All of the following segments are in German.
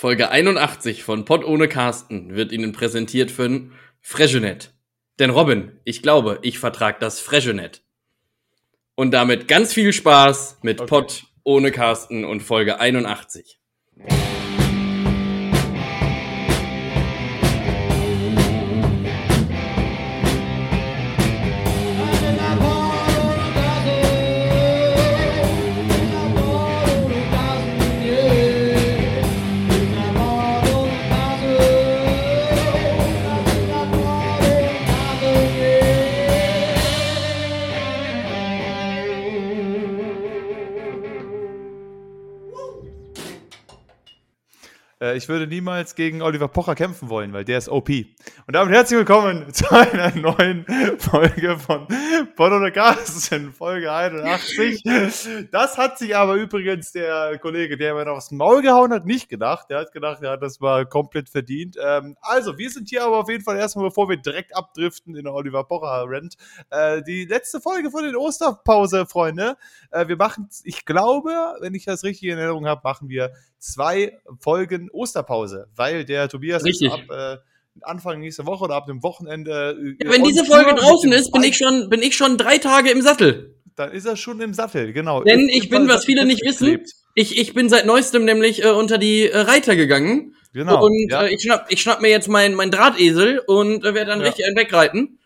Folge 81 von Pod ohne Carsten wird Ihnen präsentiert von Freshenet. Denn Robin, ich glaube, ich vertrag das Freshenet. Und damit ganz viel Spaß mit okay. Pod ohne Carsten und Folge 81. ich würde niemals gegen Oliver Pocher kämpfen wollen, weil der ist OP. Und damit herzlich willkommen zu einer neuen Folge von Bono Carsten, Folge 81. Das hat sich aber übrigens der Kollege, der mir noch aufs Maul gehauen hat, nicht gedacht. Der hat gedacht, er hat das mal komplett verdient. Ähm, also, wir sind hier aber auf jeden Fall erstmal, bevor wir direkt abdriften in Oliver Pocher-Rent, äh, die letzte Folge von den Osterpause, Freunde. Äh, wir machen, ich glaube, wenn ich das richtig in Erinnerung habe, machen wir zwei Folgen Osterpause, weil der Tobias Richtig. ab äh, Anfang nächste Woche oder ab dem Wochenende. Äh, ja, wenn diese Folge draußen ist, bin ich schon, bin ich schon drei Tage im Sattel. Dann ist er schon im Sattel, genau. Denn ich bin, was viele nicht wissen, ich, ich bin seit neuestem nämlich äh, unter die äh, Reiter gegangen. Genau. Und ja. äh, ich, schnapp, ich schnapp mir jetzt meinen mein Drahtesel und äh, werde dann ja. richtig einen wegreiten.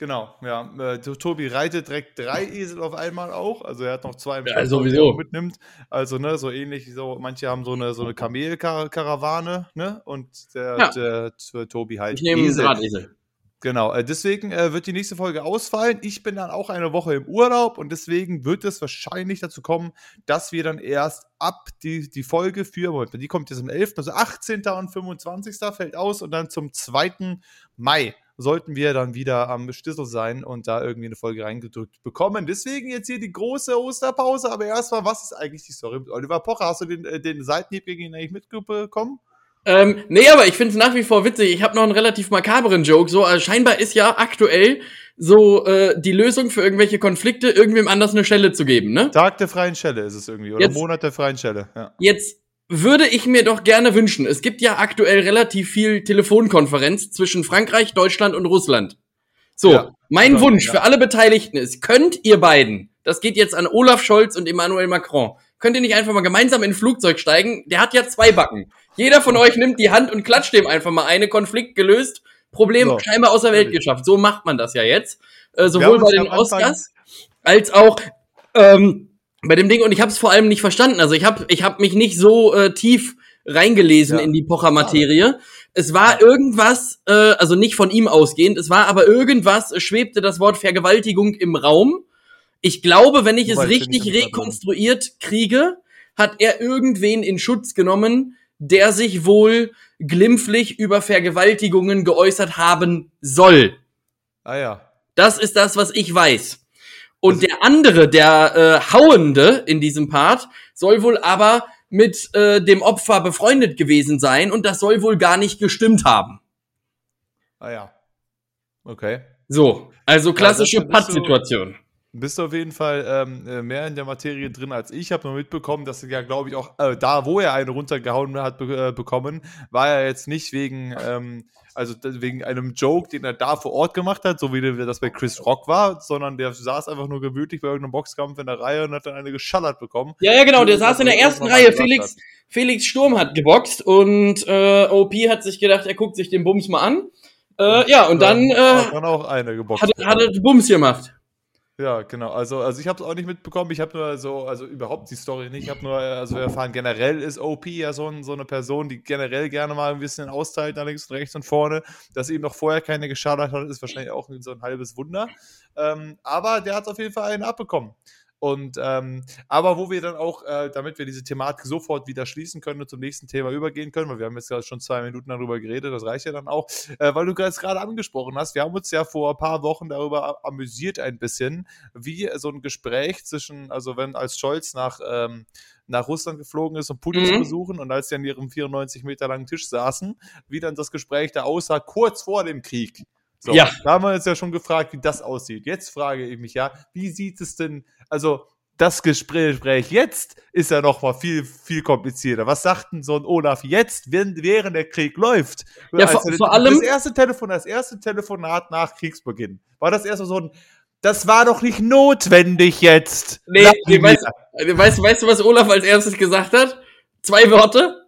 Genau, ja. Äh, Tobi reitet direkt drei Esel auf einmal auch. Also er hat noch zwei im ja, sowieso. mitnimmt. Also, ne, so ähnlich, so, manche haben so eine, so eine Kamelkarawane, ne? Und der, ja. der, der Tobi halt. Ich nehme Esel. Drahtesel. Genau, äh, deswegen äh, wird die nächste Folge ausfallen. Ich bin dann auch eine Woche im Urlaub und deswegen wird es wahrscheinlich dazu kommen, dass wir dann erst ab die, die Folge für, Moment, die kommt jetzt am 11., also 18. und 25. fällt aus und dann zum 2. Mai sollten wir dann wieder am Stissel sein und da irgendwie eine Folge reingedrückt bekommen. Deswegen jetzt hier die große Osterpause. Aber erstmal, was ist eigentlich die Story mit Oliver Pocher? Hast du den, äh, den Seitenhieb gegen ihn eigentlich mitbekommen? Ähm, nee, aber ich finde es nach wie vor witzig. Ich habe noch einen relativ makaberen Joke. So, also scheinbar ist ja aktuell so äh, die Lösung für irgendwelche Konflikte, irgendwem anders eine Schelle zu geben, ne? Tag der freien Schelle ist es irgendwie. Oder jetzt, Monat der freien Schelle. Ja. Jetzt würde ich mir doch gerne wünschen. Es gibt ja aktuell relativ viel Telefonkonferenz zwischen Frankreich, Deutschland und Russland. So, ja, mein ja, Wunsch ja. für alle Beteiligten ist, könnt ihr beiden, das geht jetzt an Olaf Scholz und Emmanuel Macron, könnt ihr nicht einfach mal gemeinsam in ein Flugzeug steigen? Der hat ja zwei Backen. Jeder von euch nimmt die Hand und klatscht dem einfach mal eine, Konflikt gelöst, Problem so. scheinbar aus der Welt geschafft. So macht man das ja jetzt. Äh, sowohl bei den Oscars als auch ähm, bei dem Ding und ich habe es vor allem nicht verstanden. Also ich habe ich hab mich nicht so äh, tief reingelesen ja. in die Pocher-Materie. Es war irgendwas, äh, also nicht von ihm ausgehend, es war aber irgendwas, schwebte das Wort Vergewaltigung im Raum. Ich glaube, wenn ich Wobei, es richtig ich rekonstruiert kriege, hat er irgendwen in Schutz genommen, der sich wohl glimpflich über Vergewaltigungen geäußert haben soll. Ah ja. Das ist das, was ich weiß. Und also, der andere, der äh, Hauende in diesem Part, soll wohl aber mit äh, dem Opfer befreundet gewesen sein und das soll wohl gar nicht gestimmt haben. Ah ja. Okay. So, also klassische ja, Patt-Situation. Bist du auf jeden Fall ähm, äh, mehr in der Materie drin als ich. Habe nur mitbekommen, dass er ja, glaube ich, auch äh, da, wo er eine runtergehauen hat, be äh, bekommen, war er jetzt nicht wegen ähm, also wegen einem Joke, den er da vor Ort gemacht hat, so wie das bei Chris Rock war, sondern der saß einfach nur gemütlich bei irgendeinem Boxkampf in der Reihe und hat dann eine geschallert bekommen. Ja, ja, genau, der saß in der ersten Reihe. Felix, Felix Sturm hat geboxt und äh, OP hat sich gedacht, er guckt sich den Bums mal an. Äh, ja, und dann, äh, hat dann auch eine geboxt. Hat, hat er Bums gemacht. Ja, genau. Also, also ich habe es auch nicht mitbekommen. Ich habe nur so, also überhaupt die Story nicht. Ich habe nur, also wir erfahren, generell ist OP ja so, ein, so eine Person, die generell gerne mal ein bisschen austeilt, nach links und rechts und vorne. Dass ihm noch vorher keine geschadet hat, ist wahrscheinlich auch so ein halbes Wunder. Ähm, aber der hat auf jeden Fall einen abbekommen. Und ähm, aber wo wir dann auch, äh, damit wir diese Thematik sofort wieder schließen können und zum nächsten Thema übergehen können, weil wir haben jetzt gerade schon zwei Minuten darüber geredet, das reicht ja dann auch, äh, weil du gerade angesprochen hast, wir haben uns ja vor ein paar Wochen darüber amüsiert ein bisschen, wie so ein Gespräch zwischen, also wenn als Scholz nach ähm, nach Russland geflogen ist, um Putin mhm. zu besuchen und als sie an ihrem 94 Meter langen Tisch saßen, wie dann das Gespräch da aussah, kurz vor dem Krieg. So, ja. da haben wir uns ja schon gefragt, wie das aussieht. Jetzt frage ich mich ja, wie sieht es denn, also das Gespräch jetzt ist ja noch mal viel, viel komplizierter. Was sagt denn so ein Olaf jetzt, wenn, während der Krieg läuft? Ja, vor, also, vor allem. Das erste Telefon, das erste Telefonat nach Kriegsbeginn. War das erst so ein, das war doch nicht notwendig jetzt. Nee, nee weißt, weißt, weißt du, was Olaf als erstes gesagt hat? Zwei Worte.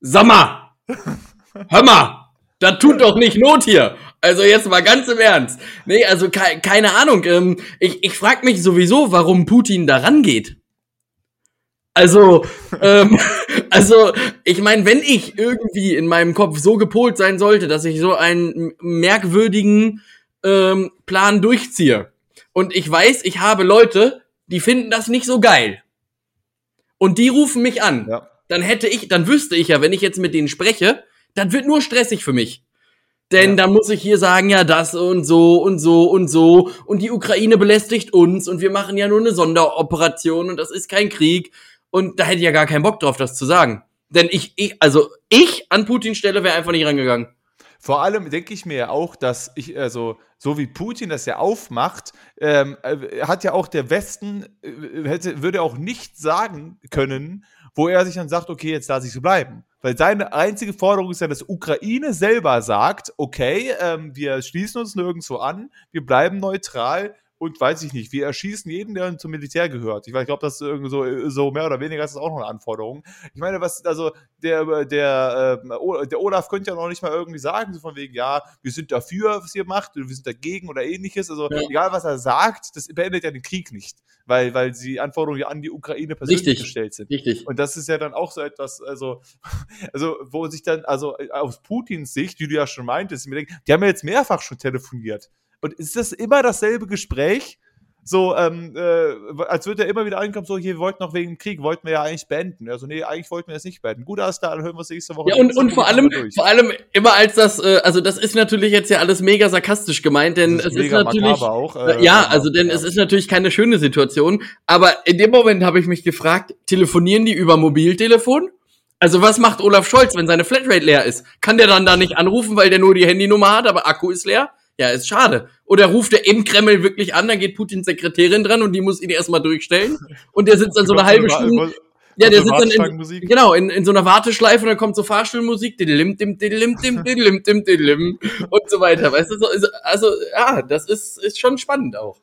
Sammer! Hör mal! Das tut doch nicht Not hier. Also jetzt mal ganz im Ernst. Nee, also ke keine Ahnung. Ähm, ich ich frage mich sowieso, warum Putin da rangeht. Also, ähm, also ich meine, wenn ich irgendwie in meinem Kopf so gepolt sein sollte, dass ich so einen merkwürdigen ähm, Plan durchziehe und ich weiß, ich habe Leute, die finden das nicht so geil und die rufen mich an, ja. dann hätte ich, dann wüsste ich ja, wenn ich jetzt mit denen spreche, dann wird nur stressig für mich. Denn ja. da muss ich hier sagen, ja, das und so und so und so und die Ukraine belästigt uns und wir machen ja nur eine Sonderoperation und das ist kein Krieg. Und da hätte ich ja gar keinen Bock drauf, das zu sagen. Denn ich, ich also ich an Putins Stelle wäre einfach nicht rangegangen. Vor allem denke ich mir ja auch, dass ich, also, so wie Putin das ja aufmacht, ähm, äh, hat ja auch der Westen, äh, hätte, würde auch nicht sagen können, wo er sich dann sagt, okay, jetzt lasse ich so bleiben. Weil seine einzige Forderung ist ja, dass Ukraine selber sagt, okay, ähm, wir schließen uns nirgendwo an, wir bleiben neutral, und weiß ich nicht, wir erschießen jeden, der zum Militär gehört. Ich, ich glaube, das ist irgendwie so, so mehr oder weniger ist das auch noch eine Anforderung. Ich meine, was, also der, der, äh, der Olaf könnte ja noch nicht mal irgendwie sagen, so von wegen, ja, wir sind dafür, was ihr macht, wir sind dagegen oder ähnliches. Also ja. egal, was er sagt, das beendet ja den Krieg nicht, weil, weil die Anforderungen ja an die Ukraine persönlich Richtig. gestellt sind. Richtig. Und das ist ja dann auch so etwas, also, also wo sich dann, also aus Putins Sicht, wie du ja schon meintest, mir die haben ja jetzt mehrfach schon telefoniert. Und ist das immer dasselbe Gespräch? So, ähm, äh, als würde er immer wieder ankommen, so, hier, wir wollten noch wegen dem Krieg, wollten wir ja eigentlich beenden. Also, nee, eigentlich wollten wir es nicht beenden. Gut, alles da, dann hören wir es nächste Woche. Ja, und, und vor allem, vor allem immer als das, äh, also das ist natürlich jetzt ja alles mega sarkastisch gemeint, denn ist es ist natürlich, auch, äh, ja, also denn ja. es ist natürlich keine schöne Situation, aber in dem Moment habe ich mich gefragt, telefonieren die über Mobiltelefon? Also was macht Olaf Scholz, wenn seine Flatrate leer ist? Kann der dann da nicht anrufen, weil der nur die Handynummer hat, aber Akku ist leer? Ja, ist schade. Oder ruft er im Kreml wirklich an, dann geht Putins Sekretärin dran und die muss ihn erstmal durchstellen. Und der sitzt dann so eine halbe Stunde. Ja, der sitzt dann in, genau, in, in so einer Warteschleife und dann kommt so Fahrstuhlmusik, diddlim, dim, diddlim, dim, diddlim, dim, diddlim und so weiter. Weißt du, so, also, ja, das ist, ist schon spannend auch.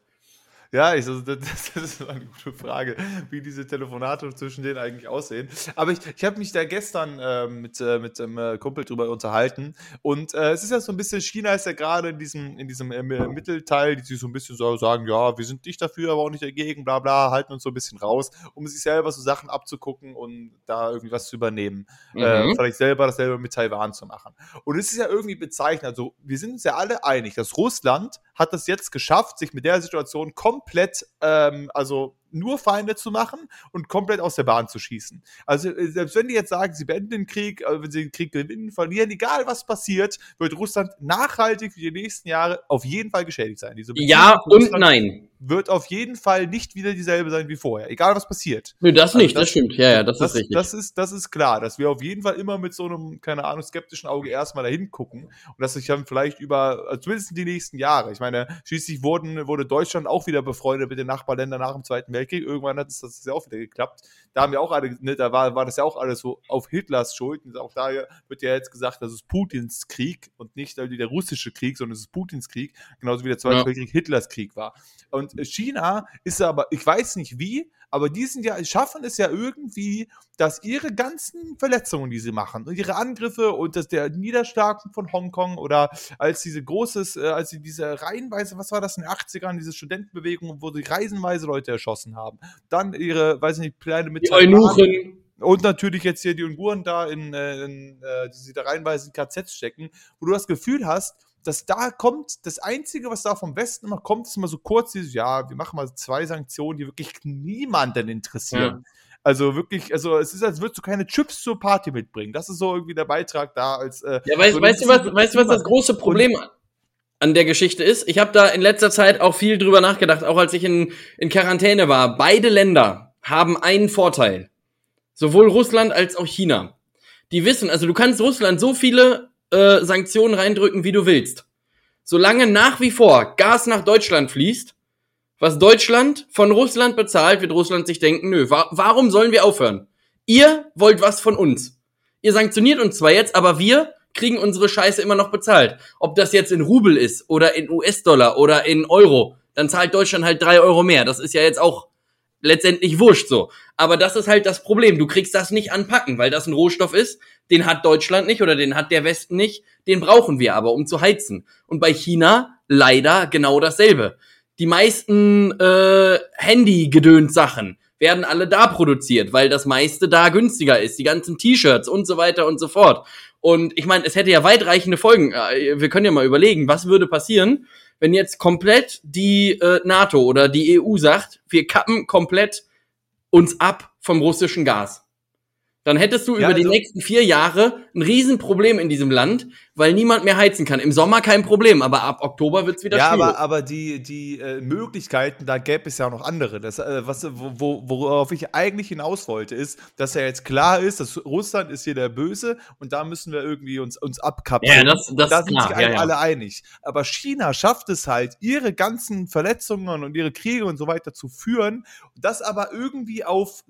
Ja, ich, also, das, das, ist eine gute Frage, wie diese Telefonate zwischen denen eigentlich aussehen. Aber ich, ich habe mich da gestern äh, mit, äh, mit einem äh, Kumpel drüber unterhalten. Und äh, es ist ja so ein bisschen, China ist ja gerade in diesem, in diesem äh, Mittelteil, die sich so ein bisschen so sagen, ja, wir sind nicht dafür, aber auch nicht dagegen, bla bla, halten uns so ein bisschen raus, um sich selber so Sachen abzugucken und da irgendwie was zu übernehmen. Mhm. vielleicht selber dasselbe mit Taiwan zu machen. Und es ist ja irgendwie bezeichnet, also wir sind uns ja alle einig, dass Russland hat es jetzt geschafft, sich mit der Situation komplett, ähm, also nur Feinde zu machen und komplett aus der Bahn zu schießen. Also äh, selbst wenn die jetzt sagen, sie beenden den Krieg, äh, wenn sie den Krieg gewinnen, verlieren, egal was passiert, wird Russland nachhaltig für die nächsten Jahre auf jeden Fall geschädigt sein. ja und nein wird auf jeden Fall nicht wieder dieselbe sein wie vorher, egal was passiert. Nö, das also nicht, das, das, stimmt, ja, ja, das, das, ist richtig. Das ist, das ist klar, dass wir auf jeden Fall immer mit so einem, keine Ahnung, skeptischen Auge erstmal dahin gucken und dass sich dann vielleicht über, also zumindest die nächsten Jahre, ich meine, schließlich wurden, wurde Deutschland auch wieder befreundet mit den Nachbarländern nach dem Zweiten Weltkrieg, irgendwann hat es das ja auch wieder geklappt. Da haben wir auch alle, ne, da war, war das ja auch alles so auf Hitlers Schuld und auch da wird ja jetzt gesagt, das ist Putins Krieg und nicht der russische Krieg, sondern es ist Putins Krieg, genauso wie der Zweite ja. Weltkrieg Hitlers Krieg war. Und China ist aber, ich weiß nicht wie, aber die sind ja, schaffen es ja irgendwie, dass ihre ganzen Verletzungen, die sie machen, und ihre Angriffe und das, der Niederschlag von Hongkong oder als diese großes, äh, als sie diese reihenweise, was war das in den 80ern, diese Studentenbewegung, wo sie reisenweise Leute erschossen haben. Dann ihre, weiß ich nicht, Pläne mit die Eunuchen. Und natürlich jetzt hier die Unguren da in, äh, in äh, die sie da reihenweise in KZs stecken, wo du das Gefühl hast, dass da kommt, das Einzige, was da vom Westen immer kommt, ist immer so kurz dieses, ja, wir machen mal zwei Sanktionen, die wirklich niemanden interessieren. Ja. Also wirklich, also es ist, als würdest du keine Chips zur Party mitbringen. Das ist so irgendwie der Beitrag da als. Äh, ja, weißt, so, weißt du was, weißt du was das große Problem an der Geschichte ist? Ich habe da in letzter Zeit auch viel drüber nachgedacht, auch als ich in, in Quarantäne war. Beide Länder haben einen Vorteil. Sowohl Russland als auch China. Die wissen, also du kannst Russland so viele äh, Sanktionen reindrücken, wie du willst. Solange nach wie vor Gas nach Deutschland fließt, was Deutschland von Russland bezahlt, wird Russland sich denken, nö, wa warum sollen wir aufhören? Ihr wollt was von uns. Ihr sanktioniert uns zwar jetzt, aber wir kriegen unsere Scheiße immer noch bezahlt. Ob das jetzt in Rubel ist oder in US-Dollar oder in Euro, dann zahlt Deutschland halt drei Euro mehr. Das ist ja jetzt auch letztendlich wurscht so. Aber das ist halt das Problem. Du kriegst das nicht anpacken, weil das ein Rohstoff ist, den hat Deutschland nicht oder den hat der Westen nicht. Den brauchen wir aber, um zu heizen. Und bei China leider genau dasselbe. Die meisten äh, Handy-Gedöns-Sachen werden alle da produziert, weil das meiste da günstiger ist. Die ganzen T-Shirts und so weiter und so fort. Und ich meine, es hätte ja weitreichende Folgen. Äh, wir können ja mal überlegen, was würde passieren, wenn jetzt komplett die äh, NATO oder die EU sagt, wir kappen komplett uns ab vom russischen Gas dann hättest du ja, über die also nächsten vier Jahre ein Riesenproblem in diesem Land, weil niemand mehr heizen kann. Im Sommer kein Problem, aber ab Oktober wird's wieder ja, schwierig. Ja, aber, aber die, die äh, Möglichkeiten, da gäbe es ja noch andere. Das, äh, was, wo, worauf ich eigentlich hinaus wollte, ist, dass ja jetzt klar ist, dass Russland ist hier der Böse und da müssen wir irgendwie uns, uns abkapseln. Ja, das, das da sind klar. sich ja, ja. alle einig. Aber China schafft es halt, ihre ganzen Verletzungen und ihre Kriege und so weiter zu führen, das aber irgendwie auf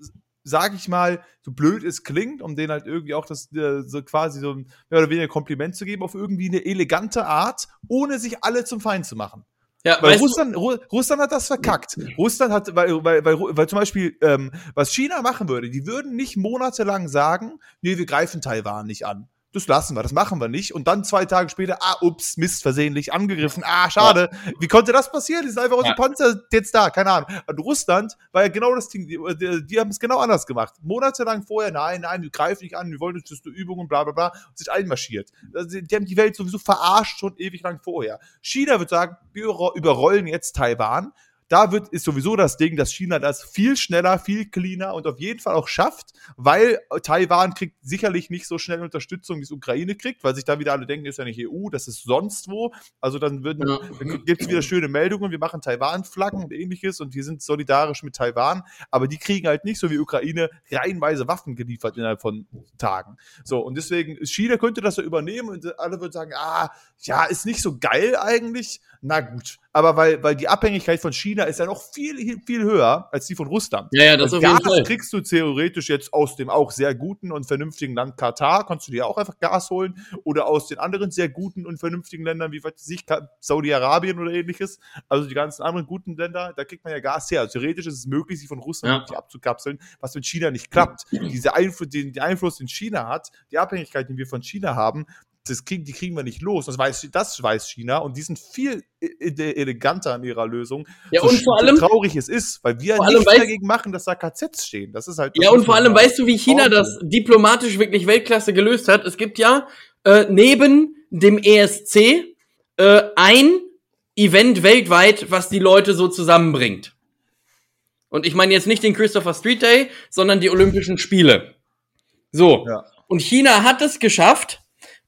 sage ich mal, so blöd es klingt, um denen halt irgendwie auch das äh, so quasi so mehr oder weniger Kompliment zu geben, auf irgendwie eine elegante Art, ohne sich alle zum Feind zu machen. Ja, weil Russland, Ru Russland hat das verkackt. Russland hat, weil, weil, weil, weil zum Beispiel, ähm, was China machen würde, die würden nicht monatelang sagen, nee, wir greifen Taiwan nicht an das lassen wir, das machen wir nicht. Und dann zwei Tage später, ah, ups, Mist, versehentlich angegriffen. Ah, schade. Ja. Wie konnte das passieren? Die sind einfach unsere ja. Panzer jetzt da, keine Ahnung. Und Russland war ja genau das Ding, die, die, die haben es genau anders gemacht. Monatelang vorher, nein, nein, wir greifen nicht an, wir wollen jetzt eine Übung und bla bla bla, und sich einmarschiert. Also, die haben die Welt sowieso verarscht schon ewig lang vorher. China wird sagen, wir überrollen jetzt Taiwan da wird, ist sowieso das Ding, dass China das viel schneller, viel cleaner und auf jeden Fall auch schafft, weil Taiwan kriegt sicherlich nicht so schnell Unterstützung, wie es Ukraine kriegt, weil sich da wieder alle denken, ist ja nicht EU, das ist sonst wo. Also dann, würden, ja. dann gibt es wieder schöne Meldungen, wir machen Taiwan-Flaggen und ähnliches und wir sind solidarisch mit Taiwan, aber die kriegen halt nicht so wie Ukraine reihenweise Waffen geliefert innerhalb von Tagen. So, und deswegen, China könnte das so übernehmen und alle würden sagen, ah, ja, ist nicht so geil eigentlich. Na gut, aber weil, weil die Abhängigkeit von China ist ja noch viel, viel höher als die von Russland. Ja, ja, das auf Gas jeden Fall. kriegst du theoretisch jetzt aus dem auch sehr guten und vernünftigen Land Katar, kannst du dir auch einfach Gas holen oder aus den anderen sehr guten und vernünftigen Ländern wie weiß ich, Saudi-Arabien oder ähnliches. Also die ganzen anderen guten Länder, da kriegt man ja Gas her. Also theoretisch ist es möglich, sich von Russland ja. abzukapseln, was mit China nicht klappt. Diese Einfluss, den, den Einfluss, den China hat, die Abhängigkeit, die wir von China haben, das krieg, die kriegen wir nicht los. Das weiß, das weiß China und die sind viel e, e, eleganter in ihrer Lösung. Ja, so und vor allem. traurig es ist, weil wir nichts weißt, dagegen machen, dass da KZs stehen. Das ist halt. Ja, und vor allem weißt du, wie China das diplomatisch wirklich Weltklasse gelöst hat? Es gibt ja äh, neben dem ESC äh, ein Event weltweit, was die Leute so zusammenbringt. Und ich meine jetzt nicht den Christopher Street Day, sondern die Olympischen Spiele. So. Ja. Und China hat es geschafft,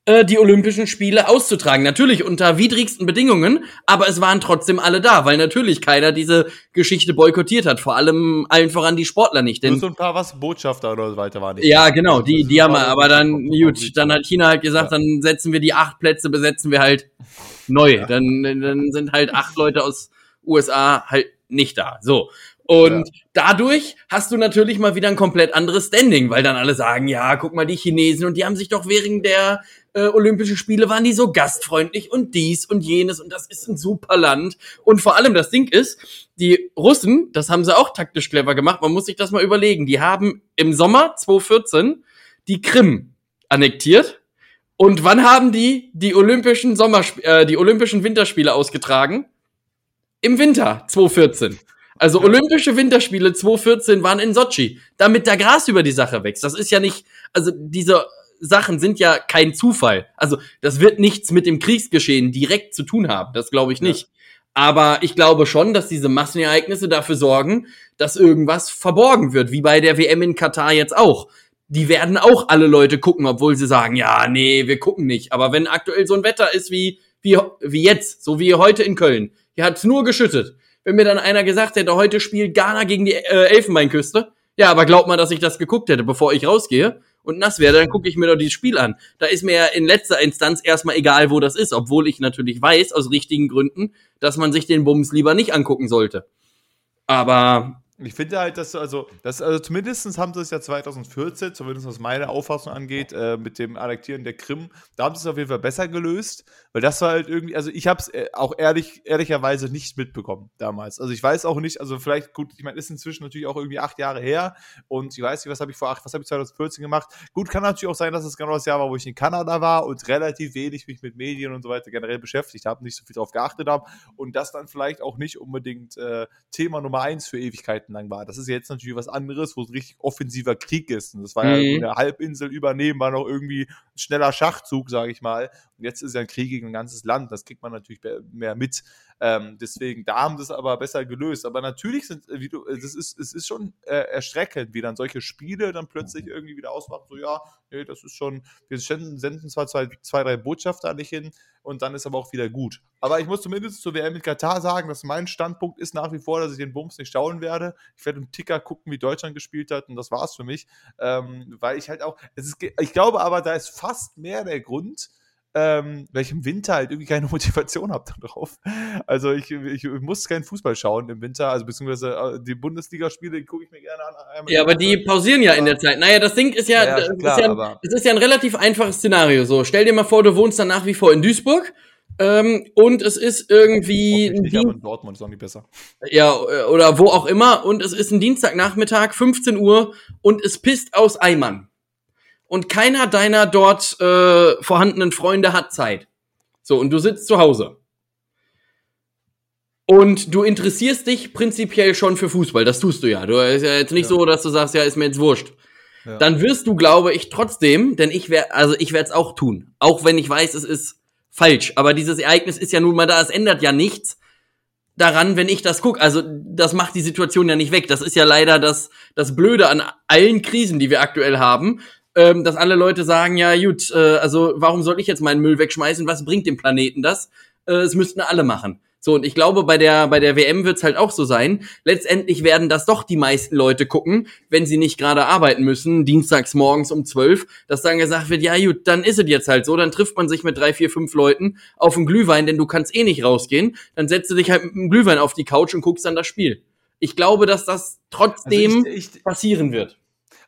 äh, die Olympischen Spiele auszutragen. Natürlich unter widrigsten Bedingungen, aber es waren trotzdem alle da, weil natürlich keiner diese Geschichte boykottiert hat. Vor allem allen voran die Sportler nicht. Denn Nur so ein paar was Botschafter oder so weiter waren nicht. Ja, genau, die, die haben aber dann, gut, dann hat China halt gesagt, ja. dann setzen wir die acht Plätze, besetzen wir halt neu. Ja. Dann, dann sind halt acht Leute aus USA halt nicht da. So. Und ja. dadurch hast du natürlich mal wieder ein komplett anderes Standing, weil dann alle sagen, ja, guck mal, die Chinesen und die haben sich doch während der äh, Olympische Spiele waren die so gastfreundlich und dies und jenes und das ist ein super Land. Und vor allem das Ding ist, die Russen, das haben sie auch taktisch clever gemacht, man muss sich das mal überlegen, die haben im Sommer 2014 die Krim annektiert. Und wann haben die die Olympischen Sommersp äh, die Olympischen Winterspiele ausgetragen? Im Winter 2014. Also Olympische Winterspiele 2014 waren in Sochi, damit der Gras über die Sache wächst. Das ist ja nicht, also diese Sachen sind ja kein Zufall. Also das wird nichts mit dem Kriegsgeschehen direkt zu tun haben. Das glaube ich nicht. Ja. Aber ich glaube schon, dass diese Massenereignisse dafür sorgen, dass irgendwas verborgen wird, wie bei der WM in Katar jetzt auch. Die werden auch alle Leute gucken, obwohl sie sagen, ja, nee, wir gucken nicht. Aber wenn aktuell so ein Wetter ist wie, wie, wie jetzt, so wie heute in Köln, hier hat's nur geschüttet. Wenn mir dann einer gesagt hätte, heute spielt Ghana gegen die äh, Elfenbeinküste, ja, aber glaubt mal, dass ich das geguckt hätte, bevor ich rausgehe, und nass werde, dann gucke ich mir doch dieses Spiel an. Da ist mir ja in letzter Instanz erstmal egal, wo das ist, obwohl ich natürlich weiß, aus richtigen Gründen, dass man sich den Bums lieber nicht angucken sollte. Aber ich finde halt, dass also, das, also zumindest haben sie es ja 2014, zumindest was meine Auffassung angeht, äh, mit dem Annektieren der Krim, da haben sie es auf jeden Fall besser gelöst, weil das war halt irgendwie, also ich habe es äh, auch ehrlich, ehrlicherweise nicht mitbekommen damals. Also ich weiß auch nicht, also vielleicht, gut, ich meine, ist inzwischen natürlich auch irgendwie acht Jahre her und ich weiß nicht, was habe ich vor acht, was habe ich 2014 gemacht. Gut, kann natürlich auch sein, dass es genau das Jahr war, wo ich in Kanada war und relativ wenig mich mit Medien und so weiter generell beschäftigt habe, nicht so viel darauf geachtet habe und das dann vielleicht auch nicht unbedingt äh, Thema Nummer eins für Ewigkeiten lang war. Das ist jetzt natürlich was anderes, wo es richtig offensiver Krieg ist. Und das war mhm. ja eine Halbinsel übernehmen, war noch irgendwie ein schneller Schachzug, sage ich mal. Und jetzt ist ja ein Krieg gegen ein ganzes Land. Das kriegt man natürlich mehr mit. Ähm, deswegen, da haben sie es aber besser gelöst. Aber natürlich sind, wie du, das ist, es ist schon äh, erschreckend, wie dann solche Spiele dann plötzlich irgendwie wieder ausmachen. So, ja, nee, das ist schon, wir senden zwar zwei, zwei drei Botschafter nicht hin und dann ist aber auch wieder gut. Aber ich muss zumindest zur WM mit Katar sagen, dass mein Standpunkt ist nach wie vor, dass ich den Bums nicht schauen werde. Ich werde im Ticker gucken, wie Deutschland gespielt hat und das war's für mich. Ähm, weil ich halt auch, es ist, ich glaube aber, da ist fast mehr der Grund, ähm, weil ich im Winter halt irgendwie keine Motivation habe darauf. Also ich, ich, ich, muss keinen Fußball schauen im Winter, also beziehungsweise äh, die Bundesligaspiele gucke ich mir gerne an. Ja, aber die pausieren ja in der Zeit. Naja, das Ding ist ja, ja, das, klar, ist ja das ist ja ein relativ einfaches Szenario. So, stell dir mal vor, du wohnst dann nach wie vor in Duisburg. Ähm, und es ist irgendwie. Nicht, aber in Dortmund ist auch nicht besser. Ja, äh, oder wo auch immer. Und es ist ein Dienstagnachmittag, 15 Uhr, und es pisst aus Eimern und keiner deiner dort äh, vorhandenen Freunde hat Zeit. So, und du sitzt zu Hause. Und du interessierst dich prinzipiell schon für Fußball, das tust du ja. Du ist ja jetzt nicht ja. so, dass du sagst, ja, ist mir jetzt wurscht. Ja. Dann wirst du, glaube ich, trotzdem, denn ich werde, also ich werde es auch tun, auch wenn ich weiß, es ist falsch. Aber dieses Ereignis ist ja nun mal da, es ändert ja nichts daran, wenn ich das gucke. Also das macht die Situation ja nicht weg. Das ist ja leider das, das Blöde an allen Krisen, die wir aktuell haben ähm, dass alle Leute sagen, ja gut, äh, also warum soll ich jetzt meinen Müll wegschmeißen? Was bringt dem Planeten das? Äh, es müssten alle machen. So, und ich glaube, bei der, bei der WM wird's halt auch so sein. Letztendlich werden das doch die meisten Leute gucken, wenn sie nicht gerade arbeiten müssen, dienstags morgens um zwölf, dass dann gesagt wird, ja gut, dann ist es jetzt halt so, dann trifft man sich mit drei, vier, fünf Leuten auf einen Glühwein, denn du kannst eh nicht rausgehen. Dann setzt du dich halt mit einem Glühwein auf die Couch und guckst dann das Spiel. Ich glaube, dass das trotzdem also ich, ich, passieren wird.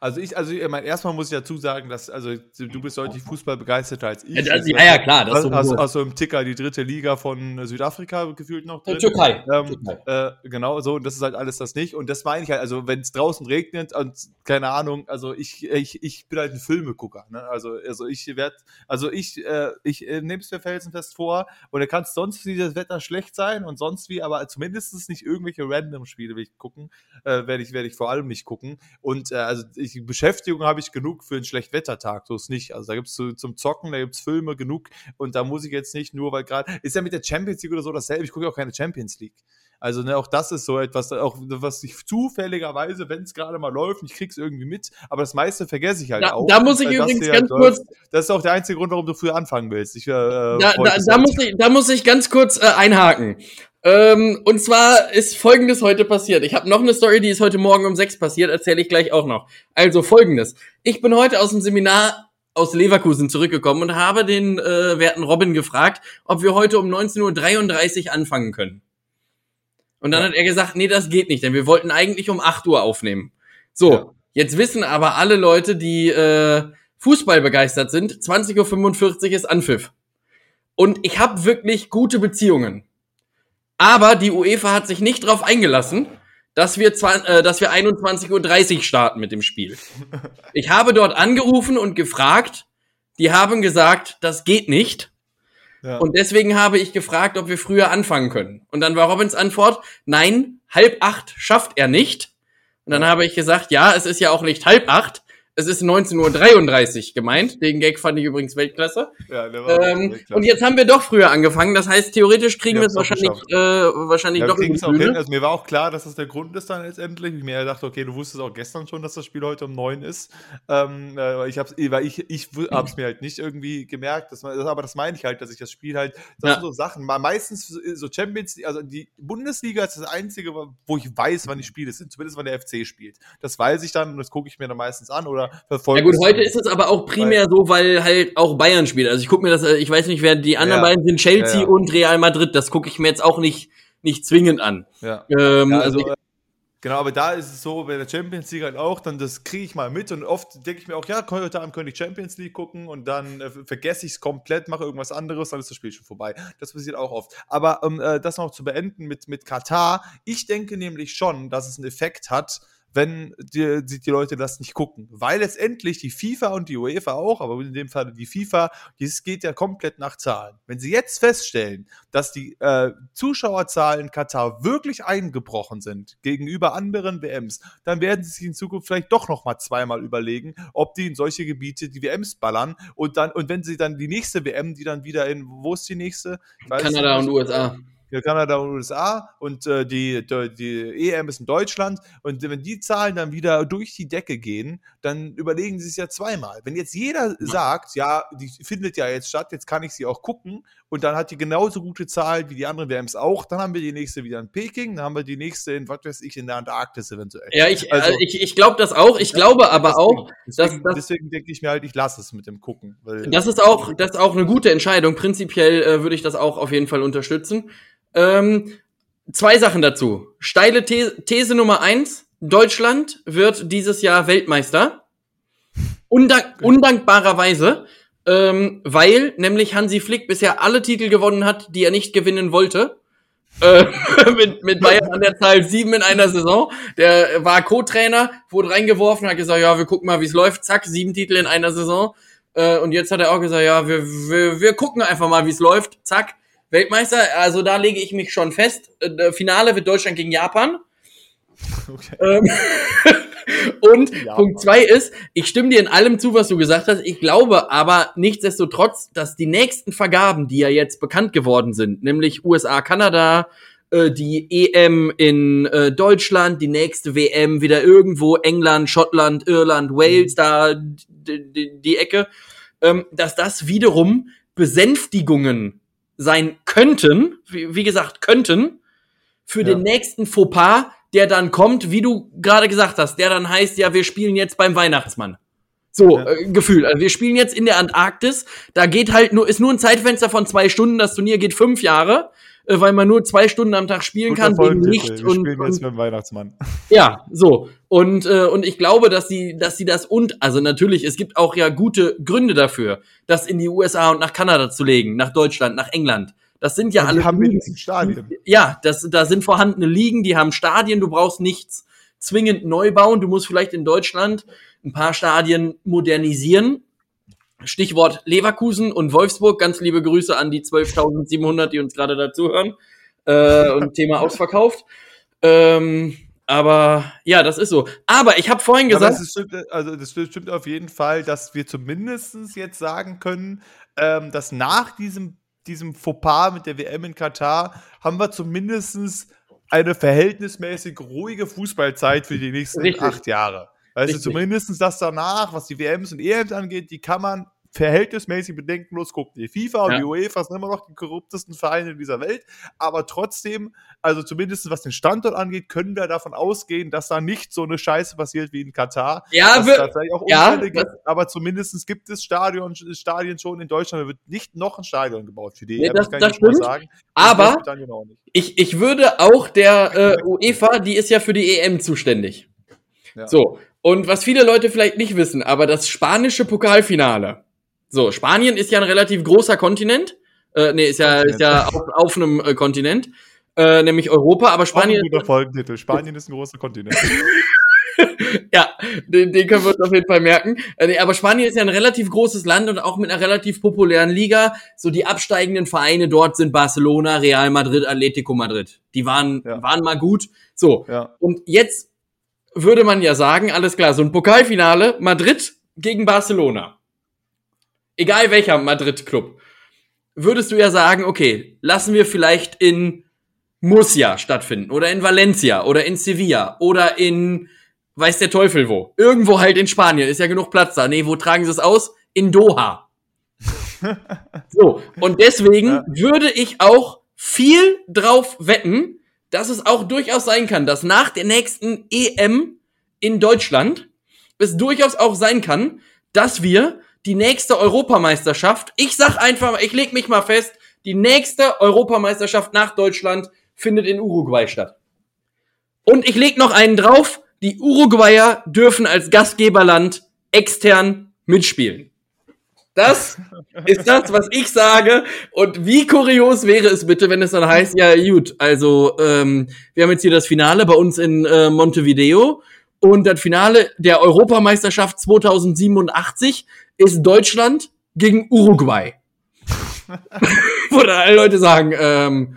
Also ich, also ich meine, erstmal muss ich dazu sagen, dass, also du bist deutlich Fußball begeisterter als ich. Ja, das, ja, ja, klar. Das hast, hast, du im Ticker die dritte Liga von Südafrika gefühlt noch drin. Türkei. Ähm, Türkei. Äh, genau, so, und das ist halt alles das nicht. Und das meine ich halt, also wenn es draußen regnet und keine Ahnung, also ich, ich, ich bin halt ein Filmegucker, ne? Also, also ich werde, also ich, äh, ich äh, nehme es mir felsenfest vor und da kann es sonst wie das Wetter schlecht sein und sonst wie, aber zumindest nicht irgendwelche Random-Spiele will ich gucken, äh, werde ich, werde ich vor allem nicht gucken. Und äh, also ich ich, Beschäftigung habe ich genug für einen Schlechtwettertag, so ist nicht. Also da gibt es zu, zum Zocken, da gibt es Filme genug und da muss ich jetzt nicht nur, weil gerade, ist ja mit der Champions League oder so dasselbe, ich gucke auch keine Champions League. Also ne, auch das ist so etwas, auch was ich zufälligerweise, wenn es gerade mal läuft, ich krieg's irgendwie mit, aber das meiste vergesse ich halt da, auch. Da muss ich übrigens ganz kurz. Das ist auch der einzige Grund, warum du früher anfangen willst. Ich, äh, da, da, da muss ich, da muss ich ganz kurz äh, einhaken. Ähm, und zwar ist Folgendes heute passiert. Ich habe noch eine Story, die ist heute Morgen um sechs passiert, erzähle ich gleich auch noch. Also Folgendes. Ich bin heute aus dem Seminar aus Leverkusen zurückgekommen und habe den äh, werten Robin gefragt, ob wir heute um 19.33 Uhr anfangen können. Und dann ja. hat er gesagt, nee, das geht nicht, denn wir wollten eigentlich um 8 Uhr aufnehmen. So, ja. jetzt wissen aber alle Leute, die äh, Fußball begeistert sind, 20.45 Uhr ist Anpfiff. Und ich habe wirklich gute Beziehungen aber die UEFA hat sich nicht darauf eingelassen, dass wir, äh, dass wir 21.30 Uhr starten mit dem Spiel. Ich habe dort angerufen und gefragt. Die haben gesagt, das geht nicht. Ja. Und deswegen habe ich gefragt, ob wir früher anfangen können. Und dann war Robins Antwort, nein, halb acht schafft er nicht. Und dann habe ich gesagt, ja, es ist ja auch nicht halb acht, es ist 19.33 Uhr gemeint. Den Gag fand ich übrigens Weltklasse. Ja, der war ähm, Weltklasse. Und jetzt haben wir doch früher angefangen. Das heißt, theoretisch kriegen wir es wahrscheinlich, äh, wahrscheinlich ja, doch in auch hin. Also mir war auch klar, dass das der Grund ist dann letztendlich. Ich mir dachte, okay, du wusstest auch gestern schon, dass das Spiel heute um neun ist. Ähm, äh, ich hab's, weil ich, ich hab's mir halt nicht irgendwie gemerkt. Das, aber das meine ich halt, dass ich das Spiel halt, das ja. sind so Sachen. Meistens so Champions, also die Bundesliga ist das einzige, wo ich weiß, wann die Spiele sind. Zumindest wann der FC spielt. Das weiß ich dann und das gucke ich mir dann meistens an oder verfolgt. Ja gut, heute ist es aber auch primär so, weil halt auch Bayern spielt. Also ich gucke mir das, ich weiß nicht, wer die anderen ja. beiden sind, Chelsea ja, ja. und Real Madrid. Das gucke ich mir jetzt auch nicht, nicht zwingend an. Ja. Ähm, also, also Genau, aber da ist es so, bei der Champions League halt auch, dann das kriege ich mal mit und oft denke ich mir auch, ja, heute Abend könnte ich Champions League gucken und dann äh, vergesse ich es komplett, mache irgendwas anderes, dann ist das Spiel schon vorbei. Das passiert auch oft. Aber um äh, das noch zu beenden mit, mit Katar, ich denke nämlich schon, dass es einen Effekt hat, wenn die, die Leute das nicht gucken. Weil letztendlich die FIFA und die UEFA auch, aber in dem Fall die FIFA, es geht ja komplett nach Zahlen. Wenn sie jetzt feststellen, dass die äh, Zuschauerzahlen in Katar wirklich eingebrochen sind gegenüber anderen WMs, dann werden sie sich in Zukunft vielleicht doch noch mal zweimal überlegen, ob die in solche Gebiete die WMs ballern und dann und wenn sie dann die nächste WM, die dann wieder in wo ist die nächste? Kanada und USA. Kanada und USA und äh, die, die, die, EM ist in Deutschland. Und wenn die Zahlen dann wieder durch die Decke gehen, dann überlegen sie es ja zweimal. Wenn jetzt jeder sagt, ja, die findet ja jetzt statt, jetzt kann ich sie auch gucken und dann hat die genauso gute Zahl wie die anderen WMs auch, dann haben wir die nächste wieder in Peking, dann haben wir die nächste in, was weiß ich, in der Antarktis eventuell. Ja, ich, also, äh, ich, ich glaube das auch. Ich glaube aber deswegen, auch, deswegen, dass, deswegen denke ich mir halt, ich lasse es mit dem Gucken. das ist auch, das ist auch eine gute Entscheidung. Prinzipiell äh, würde ich das auch auf jeden Fall unterstützen. Ähm, zwei Sachen dazu. Steile These, These Nummer eins. Deutschland wird dieses Jahr Weltmeister. Undank undankbarerweise, ähm, weil nämlich Hansi Flick bisher alle Titel gewonnen hat, die er nicht gewinnen wollte. Äh, mit, mit Bayern an der Zahl sieben in einer Saison. Der war Co-Trainer, wurde reingeworfen, hat gesagt, ja, wir gucken mal, wie es läuft. Zack, sieben Titel in einer Saison. Äh, und jetzt hat er auch gesagt, ja, wir, wir, wir gucken einfach mal, wie es läuft. Zack, Weltmeister, also da lege ich mich schon fest. Äh, Finale wird Deutschland gegen Japan. Okay. Ähm, und Japan. Punkt zwei ist, ich stimme dir in allem zu, was du gesagt hast. Ich glaube aber nichtsdestotrotz, dass die nächsten Vergaben, die ja jetzt bekannt geworden sind, nämlich USA, Kanada, äh, die EM in äh, Deutschland, die nächste WM wieder irgendwo, England, Schottland, Irland, Wales, mhm. da die, die Ecke, ähm, dass das wiederum Besänftigungen sein könnten, wie, wie gesagt, könnten, für ja. den nächsten Fauxpas, der dann kommt, wie du gerade gesagt hast, der dann heißt, ja, wir spielen jetzt beim Weihnachtsmann. So, ja. äh, Gefühl. Also wir spielen jetzt in der Antarktis, da geht halt nur, ist nur ein Zeitfenster von zwei Stunden, das Turnier geht fünf Jahre äh, weil man nur zwei Stunden am Tag spielen Guter kann wegen Licht Wir und, spielen jetzt mit dem Weihnachtsmann. Ja, so und äh, und ich glaube, dass sie dass sie das und also natürlich, es gibt auch ja gute Gründe dafür, das in die USA und nach Kanada zu legen, nach Deutschland, nach England. Das sind ja alle. Die haben wenigstens Stadien. Ja, das, da sind vorhandene Ligen, die haben Stadien, du brauchst nichts zwingend neu bauen. Du musst vielleicht in Deutschland ein paar Stadien modernisieren, Stichwort Leverkusen und Wolfsburg. Ganz liebe Grüße an die 12.700, die uns gerade dazuhören. Äh, und Thema ausverkauft. Ähm, aber ja, das ist so. Aber ich habe vorhin gesagt. Das stimmt, also das stimmt auf jeden Fall, dass wir zumindest jetzt sagen können, ähm, dass nach diesem, diesem Fauxpas mit der WM in Katar haben wir zumindest eine verhältnismäßig ruhige Fußballzeit für die nächsten Richtig. acht Jahre. Weißt du, zumindest das danach, was die WMs und EMs angeht, die kann man verhältnismäßig bedenkenlos gucken. Die FIFA und ja. die UEFA sind immer noch die korruptesten Vereine dieser Welt, aber trotzdem, also zumindest was den Standort angeht, können wir davon ausgehen, dass da nicht so eine Scheiße passiert wie in Katar. Ja, dass wir, auch ja gibt, aber zumindest gibt es Stadion, Stadien schon in Deutschland, da wird nicht noch ein Stadion gebaut für die. Nee, das, das, das stimmt. Sagen. Aber ich, ich würde auch der äh, UEFA, die ist ja für die EM zuständig. Ja. So, und was viele Leute vielleicht nicht wissen, aber das spanische Pokalfinale. So, Spanien ist ja ein relativ großer Kontinent. Äh, nee, ist ja, ist ja auf, auf einem äh, Kontinent, äh, nämlich Europa, aber Spanien. Auch ein guter Folgentitel. Spanien ist ein großer Kontinent. ja, den, den können wir uns auf jeden Fall merken. Äh, nee, aber Spanien ist ja ein relativ großes Land und auch mit einer relativ populären Liga. So die absteigenden Vereine dort sind Barcelona, Real Madrid, Atletico Madrid. Die waren, ja. waren mal gut. So. Ja. Und jetzt würde man ja sagen, alles klar, so ein Pokalfinale, Madrid gegen Barcelona. Egal welcher Madrid-Club. Würdest du ja sagen, okay, lassen wir vielleicht in Murcia stattfinden oder in Valencia oder in Sevilla oder in weiß der Teufel wo. Irgendwo halt in Spanien, ist ja genug Platz da. Nee, wo tragen sie es aus? In Doha. so, und deswegen ja. würde ich auch viel drauf wetten, dass es auch durchaus sein kann, dass nach der nächsten EM in Deutschland es durchaus auch sein kann, dass wir die nächste Europameisterschaft, ich sag einfach, ich leg mich mal fest, die nächste Europameisterschaft nach Deutschland findet in Uruguay statt. Und ich leg noch einen drauf. Die Uruguayer dürfen als Gastgeberland extern mitspielen. Das ist das, was ich sage. Und wie kurios wäre es bitte, wenn es dann heißt, ja gut, also ähm, wir haben jetzt hier das Finale bei uns in äh, Montevideo und das Finale der Europameisterschaft 2087 ist Deutschland gegen Uruguay. Wo dann alle Leute sagen, ähm,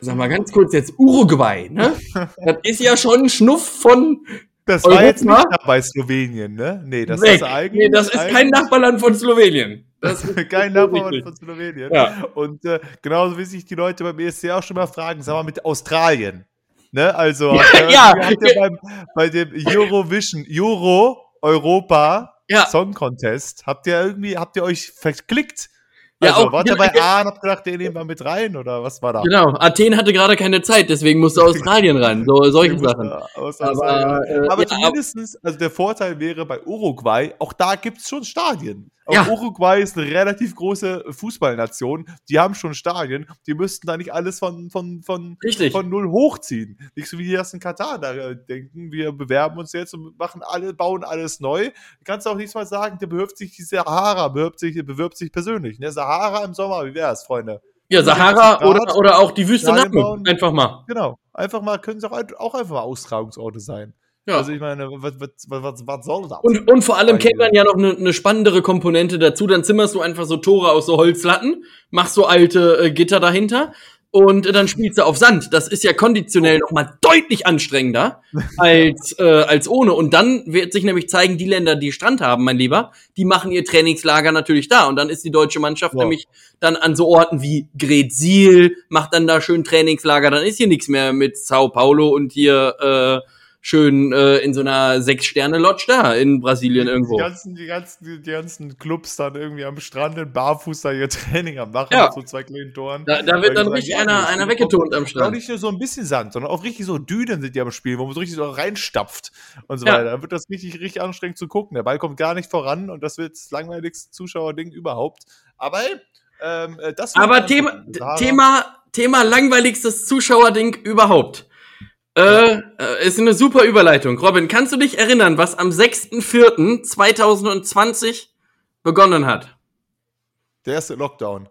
sag mal ganz kurz jetzt Uruguay, ne? Das ist ja schon ein Schnuff von das war Europa? jetzt nicht bei Slowenien, ne? Nee, das Weg. ist eigentlich. Nee, das ist kein Nachbarland von Slowenien. Das ist kein Nachbarland von Slowenien. Ja. Und äh, genauso wie sich die Leute beim ESC auch schon mal fragen, sag mal mit Australien. Ne? Also ja, ja. habt ihr beim, bei dem Eurovision, Euro Europa ja. Song Contest, habt ihr irgendwie, habt ihr euch verklickt? Also, ja, auch, wart ihr bei A und habt gedacht, den nehmen wir mit rein oder was war da? Genau, Athen hatte gerade keine Zeit, deswegen musste Australien rein, so solche Sachen. Aber, äh, aber ja, zumindestens, also der Vorteil wäre bei Uruguay, auch da gibt's schon Stadien. Ja. Uruguay ist eine relativ große Fußballnation. Die haben schon Stadien. Die müssten da nicht alles von, von, von, Richtig. von null hochziehen. Nicht so wie die das in Katar da äh, denken. Wir bewerben uns jetzt und machen alle, bauen alles neu. Du kannst auch nichts mal sagen, der bewirbt sich die Sahara, bewirbt sich, bewirbt sich persönlich. Ne? Sahara im Sommer, wie wäre es, Freunde? Ja, Sahara oder, oder auch die Wüste Nacken. Einfach mal. Genau. Einfach mal, können es auch, auch einfach mal Austragungsorte sein. Ja. Also ich meine, was, was, was, was soll das? Und, und vor allem kennt man ja noch eine, eine spannendere Komponente dazu. Dann zimmerst du einfach so Tore aus so Holzlatten, machst so alte äh, Gitter dahinter und äh, dann spielst du auf Sand. Das ist ja konditionell noch mal deutlich anstrengender als, äh, als ohne. Und dann wird sich nämlich zeigen, die Länder, die Strand haben, mein Lieber, die machen ihr Trainingslager natürlich da. Und dann ist die deutsche Mannschaft wow. nämlich dann an so Orten wie Gretzil, macht dann da schön Trainingslager. Dann ist hier nichts mehr mit Sao Paulo und hier äh, schön äh, in so einer Sechs-Sterne-Lodge da in Brasilien irgendwo. Die ganzen, die, ganzen, die ganzen Clubs dann irgendwie am Strand in Barfuß da ihr Training am machen ja. mit so zwei kleinen Toren. Da, da wird dann richtig sagen, einer, einer weggetont am Strand. Auch nicht nur so ein bisschen Sand, sondern auch richtig so Dünen sind die am Spiel, wo man so richtig so reinstapft und so ja. weiter. Da wird das richtig, richtig anstrengend zu gucken. Der Ball kommt gar nicht voran und das wird das langweiligste Zuschauerding überhaupt. Aber ähm, äh, das Aber Thema, Thema, Thema langweiligstes Zuschauerding überhaupt. Äh, äh, ist eine super Überleitung. Robin, kannst du dich erinnern, was am 6.4.2020 begonnen hat? Der erste Lockdown.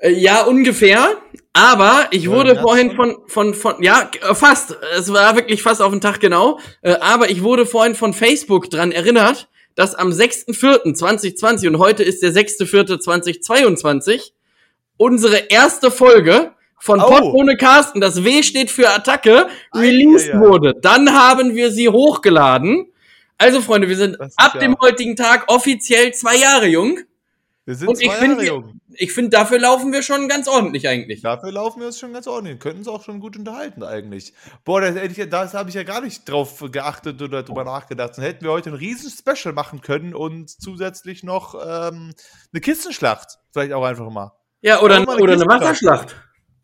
Äh, ja, ungefähr. Aber ich wurde vorhin von, von, von, ja, fast. Es war wirklich fast auf den Tag genau. Äh, aber ich wurde vorhin von Facebook dran erinnert, dass am 6.4.2020 und heute ist der 6.4.2022 unsere erste Folge von oh. Pott ohne Carsten, das W steht für Attacke, released ja, ja. wurde. Dann haben wir sie hochgeladen. Also, Freunde, wir sind ab ja. dem heutigen Tag offiziell zwei Jahre jung. Wir sind Und zwei ich Jahre jung. Ich finde, dafür laufen wir schon ganz ordentlich eigentlich. Dafür laufen wir uns schon ganz ordentlich. Könnten uns auch schon gut unterhalten eigentlich. Boah, das, das habe ich ja gar nicht drauf geachtet oder drüber nachgedacht. Dann hätten wir heute ein riesen Special machen können und zusätzlich noch ähm, eine Kistenschlacht. Vielleicht auch einfach mal. Ja, oder, eine oder eine Wasserschlacht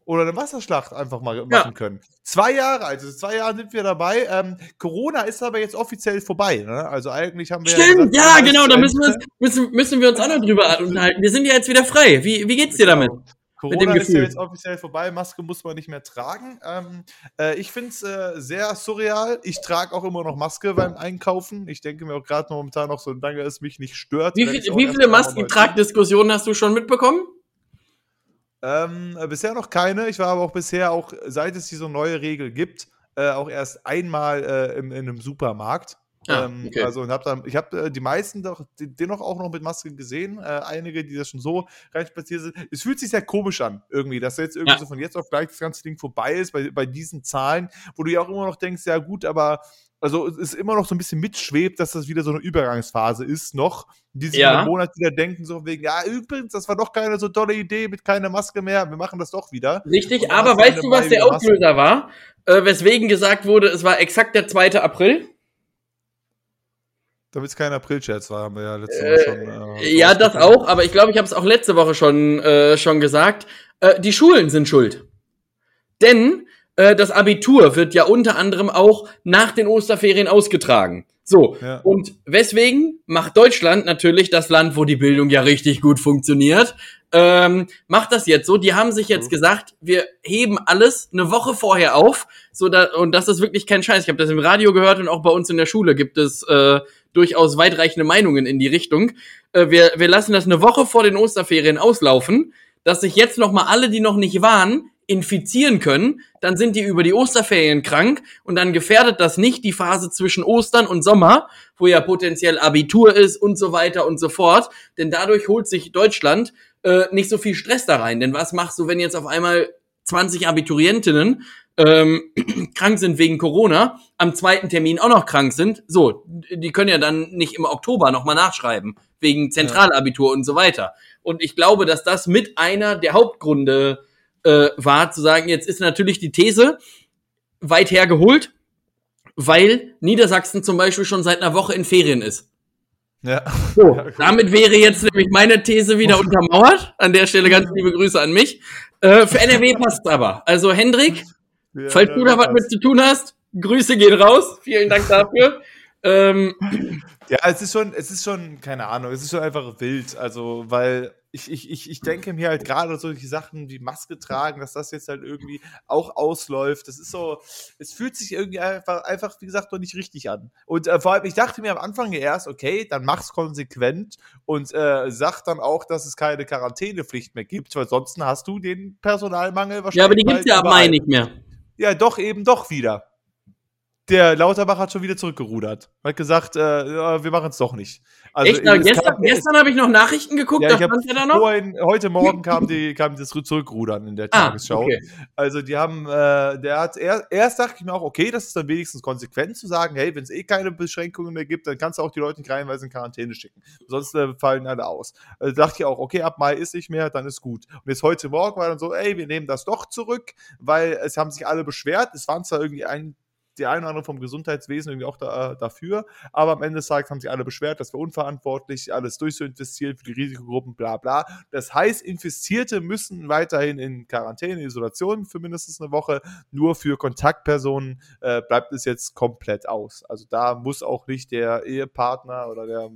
oder eine Wasserschlacht einfach mal machen ja. können. Zwei Jahre, also zwei Jahre sind wir dabei. Ähm, Corona ist aber jetzt offiziell vorbei. Ne? Also eigentlich haben wir. Stimmt, ja, gesagt, ja genau, da müssen wir, uns, müssen, müssen wir uns auch noch drüber unterhalten. Wir sind ja jetzt wieder frei. Wie, wie geht's dir genau. damit? Corona ist ja jetzt offiziell vorbei, Maske muss man nicht mehr tragen. Ähm, äh, ich finde es äh, sehr surreal. Ich trage auch immer noch Maske beim Einkaufen. Ich denke mir auch gerade momentan noch, solange es mich nicht stört. Wie, viel, wie viele Maskentragdiskussionen hast du schon mitbekommen? Ähm, äh, bisher noch keine. Ich war aber auch bisher, auch seit es diese neue Regel gibt, äh, auch erst einmal äh, im, in einem Supermarkt. Ah, ähm, okay. Also und hab dann, ich habe äh, die meisten doch, dennoch auch noch mit Maske gesehen. Äh, einige, die das schon so reinspaziert sind. Es fühlt sich sehr komisch an, irgendwie, dass jetzt irgendwie ja. so von jetzt auf gleich das ganze Ding vorbei ist, bei, bei diesen Zahlen, wo du ja auch immer noch denkst, ja gut, aber also es ist immer noch so ein bisschen mitschwebt, dass das wieder so eine Übergangsphase ist noch, die sich ja. einem Monat wieder denken, so wegen, ja, übrigens, das war doch keine so tolle Idee mit keiner Maske mehr, wir machen das doch wieder. Richtig, aber weißt du, was der Auslöser war? Äh, weswegen gesagt wurde, es war exakt der 2. April? Damit es kein April-Scherz war, haben wir ja letzte Woche äh, schon. Äh, ja, das auch, aber ich glaube, ich habe es auch letzte Woche schon, äh, schon gesagt. Äh, die Schulen sind schuld. Denn äh, das Abitur wird ja unter anderem auch nach den Osterferien ausgetragen. So, ja. und weswegen macht Deutschland natürlich das Land, wo die Bildung ja richtig gut funktioniert, ähm, macht das jetzt so. Die haben sich jetzt mhm. gesagt, wir heben alles eine Woche vorher auf, so da, und das ist wirklich kein Scheiß. Ich habe das im Radio gehört und auch bei uns in der Schule gibt es äh, durchaus weitreichende Meinungen in die Richtung. Äh, wir, wir lassen das eine Woche vor den Osterferien auslaufen, dass sich jetzt noch mal alle, die noch nicht waren, infizieren können, dann sind die über die Osterferien krank und dann gefährdet das nicht die Phase zwischen Ostern und Sommer, wo ja potenziell Abitur ist und so weiter und so fort. Denn dadurch holt sich Deutschland äh, nicht so viel Stress da rein. Denn was machst du, wenn jetzt auf einmal 20 Abiturientinnen ähm, krank sind wegen Corona, am zweiten Termin auch noch krank sind? So, die können ja dann nicht im Oktober nochmal nachschreiben, wegen Zentralabitur und so weiter. Und ich glaube, dass das mit einer der Hauptgründe äh, war, zu sagen, jetzt ist natürlich die These weit hergeholt, weil Niedersachsen zum Beispiel schon seit einer Woche in Ferien ist. Ja. So, damit wäre jetzt nämlich meine These wieder untermauert. An der Stelle ganz liebe Grüße an mich. Äh, für NRW passt aber. Also Hendrik, ja, falls du da was mit zu tun hast, Grüße gehen raus. Vielen Dank dafür. ähm, ja, es ist schon, es ist schon, keine Ahnung, es ist schon einfach wild. Also, weil ich, ich, ich, ich denke mir halt gerade solche Sachen wie Maske tragen, dass das jetzt halt irgendwie auch ausläuft. Das ist so, es fühlt sich irgendwie einfach, einfach wie gesagt, noch nicht richtig an. Und äh, vor allem, ich dachte mir am Anfang erst, okay, dann mach's konsequent und äh, sag dann auch, dass es keine Quarantänepflicht mehr gibt, weil sonst hast du den Personalmangel wahrscheinlich. Ja, aber die gibt's ja ab Mai nicht mehr. Ja, doch, eben doch wieder der Lauterbach hat schon wieder zurückgerudert. Hat gesagt, äh, wir machen es doch nicht. Also, Echt? Na, gestern gestern habe ich noch Nachrichten geguckt, ja, da stand er da noch. Vorhin, heute Morgen kam, die, kam das Zurückrudern in der ah, Tagesschau. Okay. Also die haben, äh, der hat, er, erst dachte ich mir auch, okay, das ist dann wenigstens konsequent zu sagen, hey, wenn es eh keine Beschränkungen mehr gibt, dann kannst du auch die Leute nicht reinweise in Quarantäne schicken. Sonst äh, fallen alle aus. Also dachte ich auch, okay, ab Mai ist nicht mehr, dann ist gut. Und jetzt heute Morgen war dann so, ey, wir nehmen das doch zurück, weil es haben sich alle beschwert. Es waren zwar irgendwie ein die einen oder anderen vom Gesundheitswesen irgendwie auch da, äh, dafür. Aber am Ende des Tages haben sich alle beschwert, dass wir unverantwortlich alles durchzuinvestieren für die Risikogruppen, bla bla. Das heißt, Infizierte müssen weiterhin in Quarantäne, Isolation für mindestens eine Woche. Nur für Kontaktpersonen äh, bleibt es jetzt komplett aus. Also da muss auch nicht der Ehepartner oder der,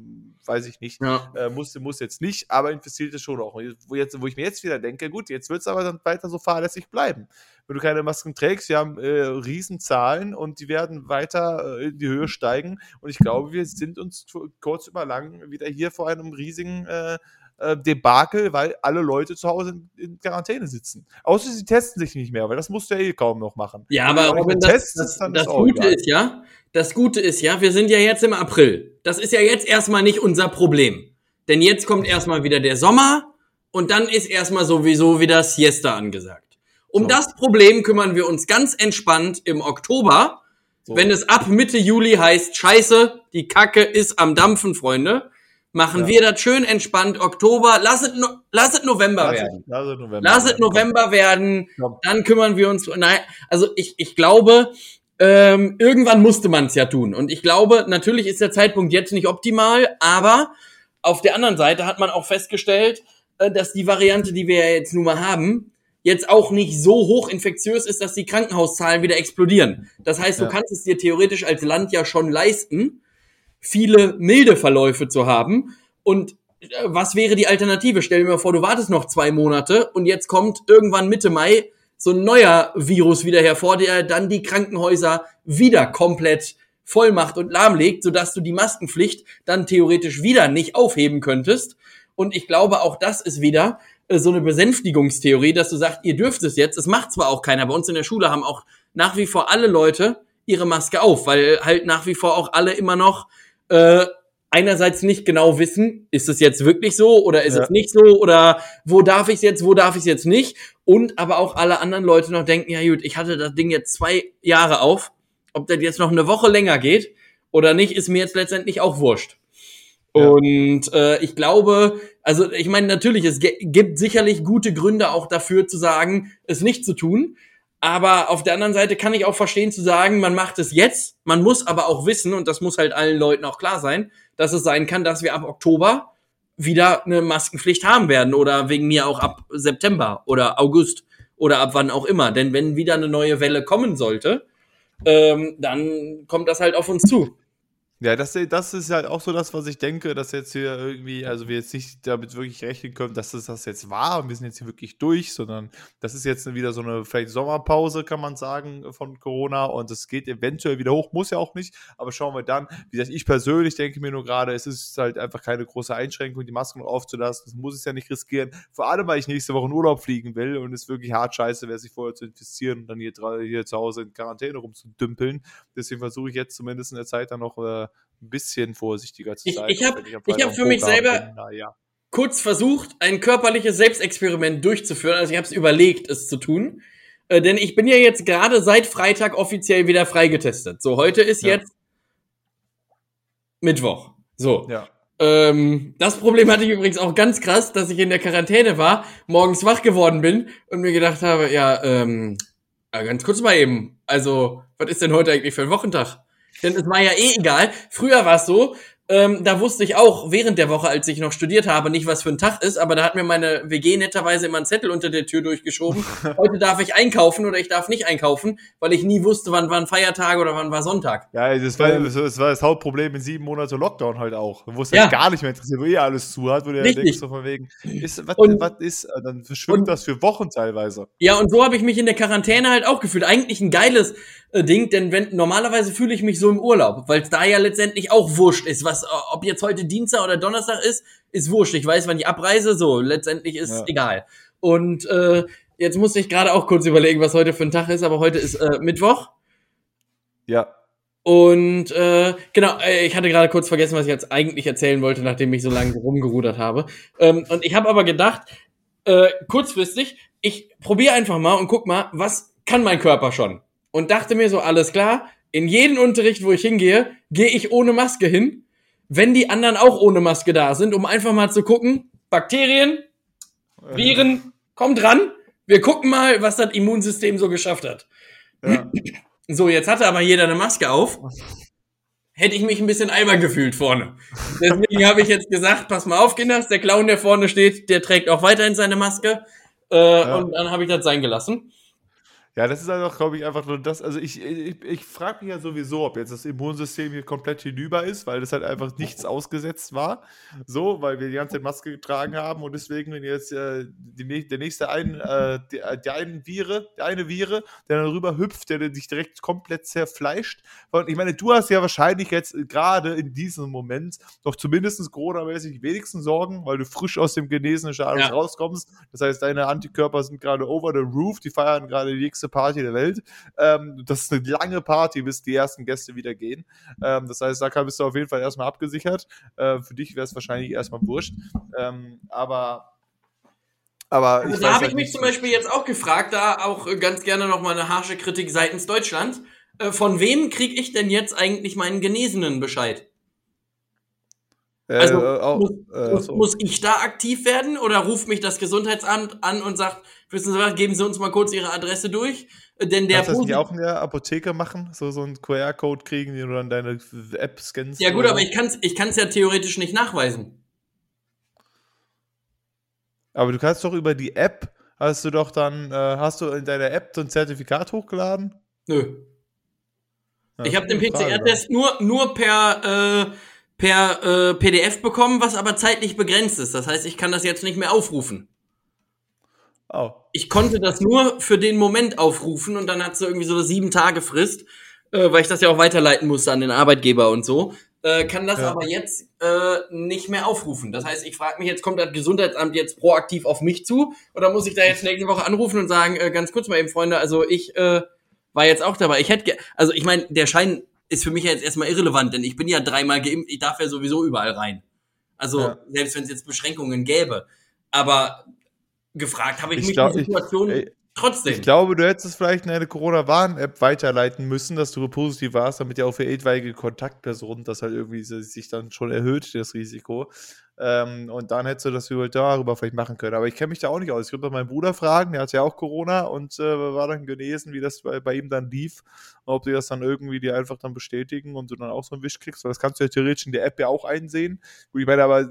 weiß ich nicht, ja. äh, muss, muss jetzt nicht, aber Infizierte schon auch. Wo, jetzt, wo ich mir jetzt wieder denke, gut, jetzt wird es aber dann weiter so fahrlässig bleiben wenn du keine Masken trägst. Wir haben äh, Riesenzahlen und die werden weiter äh, in die Höhe steigen. Und ich glaube, wir sind uns kurz über lang wieder hier vor einem riesigen äh, äh, Debakel, weil alle Leute zu Hause in, Quarantäne sitzen. Außer sie testen sich nicht mehr, weil das musst du ja eh kaum noch machen. Ja, aber Robin, das, das, das, das Gute egal. ist ja, das Gute ist ja, wir sind ja jetzt im April. Das ist ja jetzt erstmal nicht unser Problem. Denn jetzt kommt erstmal wieder der Sommer und dann ist erstmal sowieso wieder Siesta angesagt. Um so. das Problem kümmern wir uns ganz entspannt im Oktober, so. wenn es ab Mitte Juli heißt, scheiße, die Kacke ist am Dampfen, Freunde. Machen ja. wir das schön entspannt Oktober. Lass es, no, lass es November lass werden. lass es November, lass es November werden. Komm. Dann kümmern wir uns. Nein, also ich, ich glaube, ähm, irgendwann musste man es ja tun. Und ich glaube, natürlich ist der Zeitpunkt jetzt nicht optimal, aber auf der anderen Seite hat man auch festgestellt, äh, dass die Variante, die wir ja jetzt nun mal haben, jetzt auch nicht so hoch infektiös ist, dass die Krankenhauszahlen wieder explodieren. Das heißt, du ja. kannst es dir theoretisch als Land ja schon leisten, viele milde Verläufe zu haben. Und äh, was wäre die Alternative? Stell dir mal vor, du wartest noch zwei Monate und jetzt kommt irgendwann Mitte Mai so ein neuer Virus wieder hervor, der dann die Krankenhäuser wieder komplett voll macht und lahmlegt, sodass du die Maskenpflicht dann theoretisch wieder nicht aufheben könntest. Und ich glaube, auch das ist wieder so eine Besänftigungstheorie, dass du sagst, ihr dürft es jetzt. Es macht zwar auch keiner. Bei uns in der Schule haben auch nach wie vor alle Leute ihre Maske auf, weil halt nach wie vor auch alle immer noch äh, einerseits nicht genau wissen, ist es jetzt wirklich so oder ist ja. es nicht so oder wo darf ich es jetzt, wo darf ich es jetzt nicht und aber auch alle anderen Leute noch denken, ja gut, ich hatte das Ding jetzt zwei Jahre auf, ob das jetzt noch eine Woche länger geht oder nicht, ist mir jetzt letztendlich auch wurscht. Und äh, ich glaube, also ich meine, natürlich, es gibt sicherlich gute Gründe auch dafür zu sagen, es nicht zu tun. Aber auf der anderen Seite kann ich auch verstehen zu sagen, man macht es jetzt. Man muss aber auch wissen, und das muss halt allen Leuten auch klar sein, dass es sein kann, dass wir ab Oktober wieder eine Maskenpflicht haben werden oder wegen mir auch ab September oder August oder ab wann auch immer. Denn wenn wieder eine neue Welle kommen sollte, ähm, dann kommt das halt auf uns zu. Ja, das, das ist halt auch so das, was ich denke, dass jetzt hier irgendwie, also wir jetzt nicht damit wirklich rechnen können, dass es das jetzt war und wir sind jetzt hier wirklich durch, sondern das ist jetzt wieder so eine vielleicht Sommerpause, kann man sagen, von Corona und es geht eventuell wieder hoch, muss ja auch nicht, aber schauen wir dann. Wie gesagt, ich persönlich denke mir nur gerade, es ist halt einfach keine große Einschränkung, die Masken aufzulassen, das muss es ja nicht riskieren, vor allem, weil ich nächste Woche in Urlaub fliegen will und es wirklich hart scheiße wäre, sich vorher zu infizieren und dann hier, hier zu Hause in Quarantäne rumzudümpeln. Deswegen versuche ich jetzt zumindest in der Zeit dann noch äh, ein bisschen vorsichtiger zu sein. Ich, ich habe ich hab für mich selber bin, ja. kurz versucht, ein körperliches Selbstexperiment durchzuführen. Also ich habe es überlegt, es zu tun. Äh, denn ich bin ja jetzt gerade seit Freitag offiziell wieder freigetestet. So, heute ist ja. jetzt Mittwoch. So. Ja. Ähm, das Problem hatte ich übrigens auch ganz krass, dass ich in der Quarantäne war, morgens wach geworden bin und mir gedacht habe, ja, ähm, ganz kurz mal eben, also, was ist denn heute eigentlich für ein Wochentag? Denn es war ja eh egal. Früher war es so, ähm, da wusste ich auch während der Woche, als ich noch studiert habe, nicht, was für ein Tag ist, aber da hat mir meine WG netterweise immer einen Zettel unter der Tür durchgeschoben. Heute darf ich einkaufen oder ich darf nicht einkaufen, weil ich nie wusste, wann waren Feiertage oder wann war Sonntag. Ja, das war, ähm, das war das Hauptproblem in sieben Monaten Lockdown halt auch. Wo es ja. gar nicht mehr interessiert, wo eh alles zu hat, wo du ja denkst, so von wegen, ist, was, und, was ist, äh, dann verschwimmt und, das für Wochen teilweise. Ja, und so habe ich mich in der Quarantäne halt auch gefühlt. Eigentlich ein geiles äh, Ding, denn wenn normalerweise fühle ich mich so im Urlaub, weil es da ja letztendlich auch wurscht ist, was ob jetzt heute Dienstag oder Donnerstag ist, ist wurscht. Ich weiß, wann ich abreise, so letztendlich ist ja. egal. Und äh, jetzt musste ich gerade auch kurz überlegen, was heute für ein Tag ist, aber heute ist äh, Mittwoch. Ja. Und äh, genau, äh, ich hatte gerade kurz vergessen, was ich jetzt eigentlich erzählen wollte, nachdem ich so lange rumgerudert habe. Ähm, und ich habe aber gedacht, äh, kurzfristig, ich probiere einfach mal und guck mal, was kann mein Körper schon? und dachte mir so, alles klar, in jeden Unterricht, wo ich hingehe, gehe ich ohne Maske hin, wenn die anderen auch ohne Maske da sind, um einfach mal zu gucken, Bakterien, Viren, kommt ran, wir gucken mal, was das Immunsystem so geschafft hat. Ja. So, jetzt hatte aber jeder eine Maske auf. Hätte ich mich ein bisschen albern gefühlt vorne. Deswegen habe ich jetzt gesagt, pass mal auf, Kinders, der Clown, der vorne steht, der trägt auch weiterhin seine Maske. Äh, ja. Und dann habe ich das sein gelassen. Ja, das ist halt auch, glaube ich, einfach nur das. Also ich, ich, ich frage mich ja sowieso, ob jetzt das Immunsystem hier komplett hinüber ist, weil das halt einfach nichts ausgesetzt war. So, weil wir die ganze Zeit Maske getragen haben und deswegen, wenn jetzt äh, die, der nächste ein, äh, der, der einen Vire, der eine Vire, der dann rüber hüpft, der dich direkt komplett zerfleischt. Und ich meine, du hast ja wahrscheinlich jetzt gerade in diesem Moment doch zumindest Corona-mäßig wenigsten Sorgen, weil du frisch aus dem genesenen Status ja. rauskommst. Das heißt, deine Antikörper sind gerade over the roof, die feiern gerade die nächste längste Party der Welt. Ähm, das ist eine lange Party, bis die ersten Gäste wieder gehen. Ähm, das heißt, da bist du auf jeden Fall erstmal abgesichert. Äh, für dich wäre es wahrscheinlich erstmal wurscht. Ähm, aber aber ich da habe ich halt mich zum Beispiel jetzt auch gefragt, da auch ganz gerne noch mal eine harsche Kritik seitens Deutschland. Äh, von wem kriege ich denn jetzt eigentlich meinen genesenen Bescheid? Also äh, auch, muss, äh, muss, muss, ich da aktiv werden oder ruft mich das Gesundheitsamt an und sagt, wissen Sie was, geben Sie uns mal kurz Ihre Adresse durch? Äh, denn der Kannst du das nicht auch in der Apotheke machen? So, so einen QR-Code kriegen, den du dann deine App scannst? Ja gut, aber ich kann es ich kann's ja theoretisch nicht nachweisen. Aber du kannst doch über die App, hast du doch dann, äh, hast du in deiner App so ein Zertifikat hochgeladen? Nö. Ja, ich habe den PCR-Test nur, nur per, äh, per äh, PDF bekommen, was aber zeitlich begrenzt ist. Das heißt, ich kann das jetzt nicht mehr aufrufen. Oh. Ich konnte das nur für den Moment aufrufen und dann hat sie irgendwie so eine sieben Tage Frist, äh, weil ich das ja auch weiterleiten musste an den Arbeitgeber und so. Äh, kann das ja. aber jetzt äh, nicht mehr aufrufen. Das heißt, ich frage mich jetzt, kommt das Gesundheitsamt jetzt proaktiv auf mich zu oder muss ich da jetzt nächste Woche anrufen und sagen, äh, ganz kurz mal eben, Freunde, also ich äh, war jetzt auch dabei. Ich hätte, also ich meine, der Schein ist für mich jetzt erstmal irrelevant, denn ich bin ja dreimal geimpft, ich darf ja sowieso überall rein. Also ja. selbst wenn es jetzt Beschränkungen gäbe. Aber gefragt habe ich, ich mich glaub, die Situation ich, ey, trotzdem. Ich glaube, du hättest vielleicht in eine Corona-Warn-App weiterleiten müssen, dass du positiv warst, damit ja auch für etwaige Kontaktpersonen das halt irgendwie sich dann schon erhöht, das Risiko. Ähm, und dann hättest du das darüber vielleicht machen können. Aber ich kenne mich da auch nicht aus. Ich würde meinen Bruder fragen, der hat ja auch Corona und äh, war dann genesen, wie das bei, bei ihm dann lief. Und ob die das dann irgendwie dir einfach dann bestätigen und du dann auch so einen Wisch kriegst. Weil das kannst du ja theoretisch in der App ja auch einsehen. Gut, ich meine, aber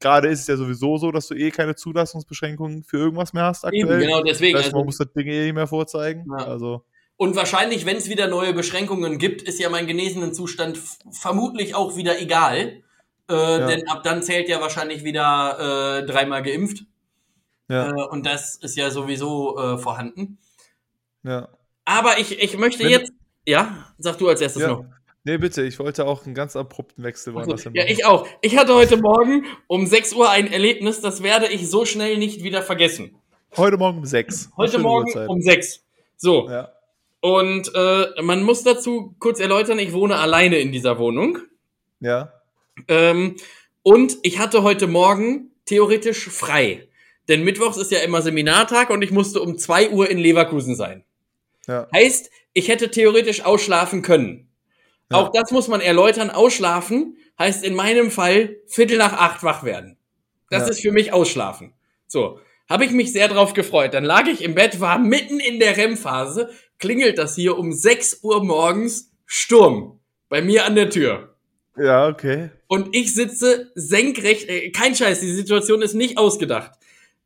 gerade ist es ja sowieso so, dass du eh keine Zulassungsbeschränkungen für irgendwas mehr hast aktuell. Eben, genau, deswegen. Das heißt, man also, muss das Ding eh nicht mehr vorzeigen. Ja. Also. Und wahrscheinlich, wenn es wieder neue Beschränkungen gibt, ist ja mein genesenen Zustand vermutlich auch wieder egal. Äh, ja. Denn ab dann zählt ja wahrscheinlich wieder äh, dreimal geimpft. Ja. Äh, und das ist ja sowieso äh, vorhanden. Ja. Aber ich, ich möchte wenn, jetzt. Ja, sag du als erstes ja. noch. Nee, bitte, ich wollte auch einen ganz abrupten Wechsel also, Ja, ich auch. Ich hatte heute Morgen um 6 Uhr ein Erlebnis, das werde ich so schnell nicht wieder vergessen. Heute Morgen um 6. Heute Morgen Uhrzeit. um 6. So. Ja. Und äh, man muss dazu kurz erläutern, ich wohne alleine in dieser Wohnung. Ja. Ähm, und ich hatte heute Morgen theoretisch frei. Denn Mittwochs ist ja immer Seminartag und ich musste um 2 Uhr in Leverkusen sein. Ja. Heißt, ich hätte theoretisch ausschlafen können. Ja. Auch das muss man erläutern. Ausschlafen heißt in meinem Fall Viertel nach acht wach werden. Das ja. ist für mich Ausschlafen. So. Habe ich mich sehr drauf gefreut. Dann lag ich im Bett, war mitten in der REM-Phase, klingelt das hier um 6 Uhr morgens Sturm. Bei mir an der Tür. Ja, okay. Und ich sitze senkrecht, äh, kein Scheiß, die Situation ist nicht ausgedacht.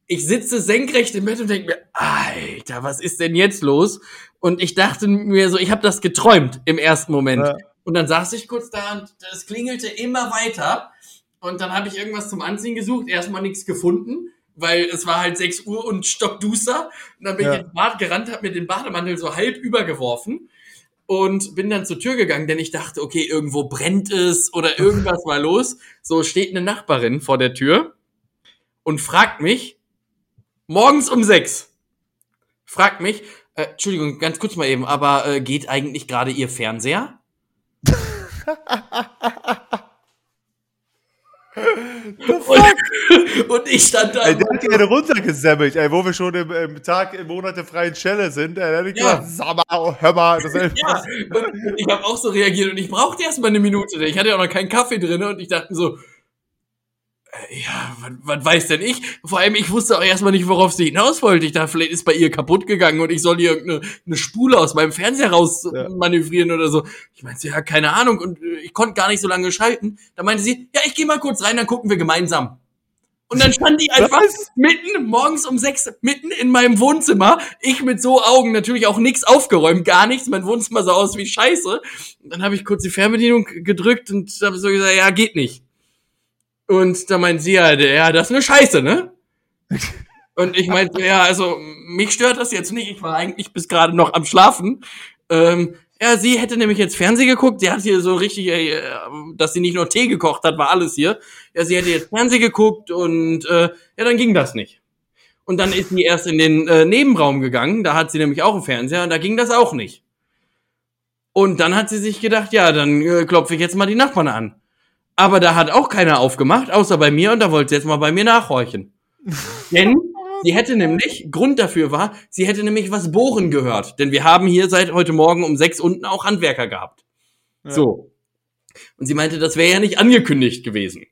Ich sitze senkrecht im Bett und denke mir, Alter, was ist denn jetzt los? Und ich dachte mir so, ich habe das geträumt im ersten Moment. Ja. Und dann saß ich kurz da und es klingelte immer weiter. Und dann habe ich irgendwas zum Anziehen gesucht, erstmal nichts gefunden, weil es war halt 6 Uhr und stockduster. Und dann bin ja. ich ins Bad gerannt, habe mir den Bademantel so halb übergeworfen und bin dann zur Tür gegangen, denn ich dachte, okay, irgendwo brennt es oder irgendwas war los. So steht eine Nachbarin vor der Tür und fragt mich, morgens um sechs, fragt mich, äh, Entschuldigung, ganz kurz mal eben, aber äh, geht eigentlich gerade Ihr Fernseher? und, und, ich stand da. Ey, der hat die eine runtergesammelt, ey, wo wir schon im, im Tag, im Monat der freien Schelle sind. Ey, der hat ja. gesagt, sag mal, hör mal. Das ja, ich habe auch so reagiert und ich brauchte erst mal eine Minute. Ich hatte ja auch noch keinen Kaffee drin und ich dachte so, ja, was, weiß denn ich? Vor allem, ich wusste auch erstmal nicht, worauf sie hinaus wollte. Ich dachte, vielleicht ist bei ihr kaputt gegangen und ich soll ihr irgendeine eine Spule aus meinem Fernseher raus ja. manövrieren oder so. Ich meinte, ja, keine Ahnung. Und äh, ich konnte gar nicht so lange schalten. Da meinte sie, ja, ich gehe mal kurz rein, dann gucken wir gemeinsam. Und dann stand die einfach Was? mitten, morgens um sechs, mitten in meinem Wohnzimmer. Ich mit so Augen, natürlich auch nichts aufgeräumt, gar nichts. Mein Wohnzimmer sah aus wie Scheiße. Und dann habe ich kurz die Fernbedienung gedrückt und habe so gesagt, ja, geht nicht. Und da meint sie halt, ja, das ist eine Scheiße, ne? Und ich meinte, ja, also mich stört das jetzt nicht. Ich war eigentlich bis gerade noch am Schlafen. Ähm, ja, sie hätte nämlich jetzt Fernsehen geguckt. Sie hat hier so richtig, äh, dass sie nicht nur Tee gekocht hat, war alles hier. Ja, sie hätte jetzt Fernsehen geguckt und äh, ja, dann ging das nicht. Und dann ist sie erst in den äh, Nebenraum gegangen. Da hat sie nämlich auch einen Fernseher und da ging das auch nicht. Und dann hat sie sich gedacht, ja, dann äh, klopfe ich jetzt mal die Nachbarn an. Aber da hat auch keiner aufgemacht, außer bei mir, und da wollte sie jetzt mal bei mir nachhorchen. Denn sie hätte nämlich, Grund dafür war, sie hätte nämlich was bohren gehört. Denn wir haben hier seit heute Morgen um sechs unten auch Handwerker gehabt. Ja. So. Und sie meinte, das wäre ja nicht angekündigt gewesen.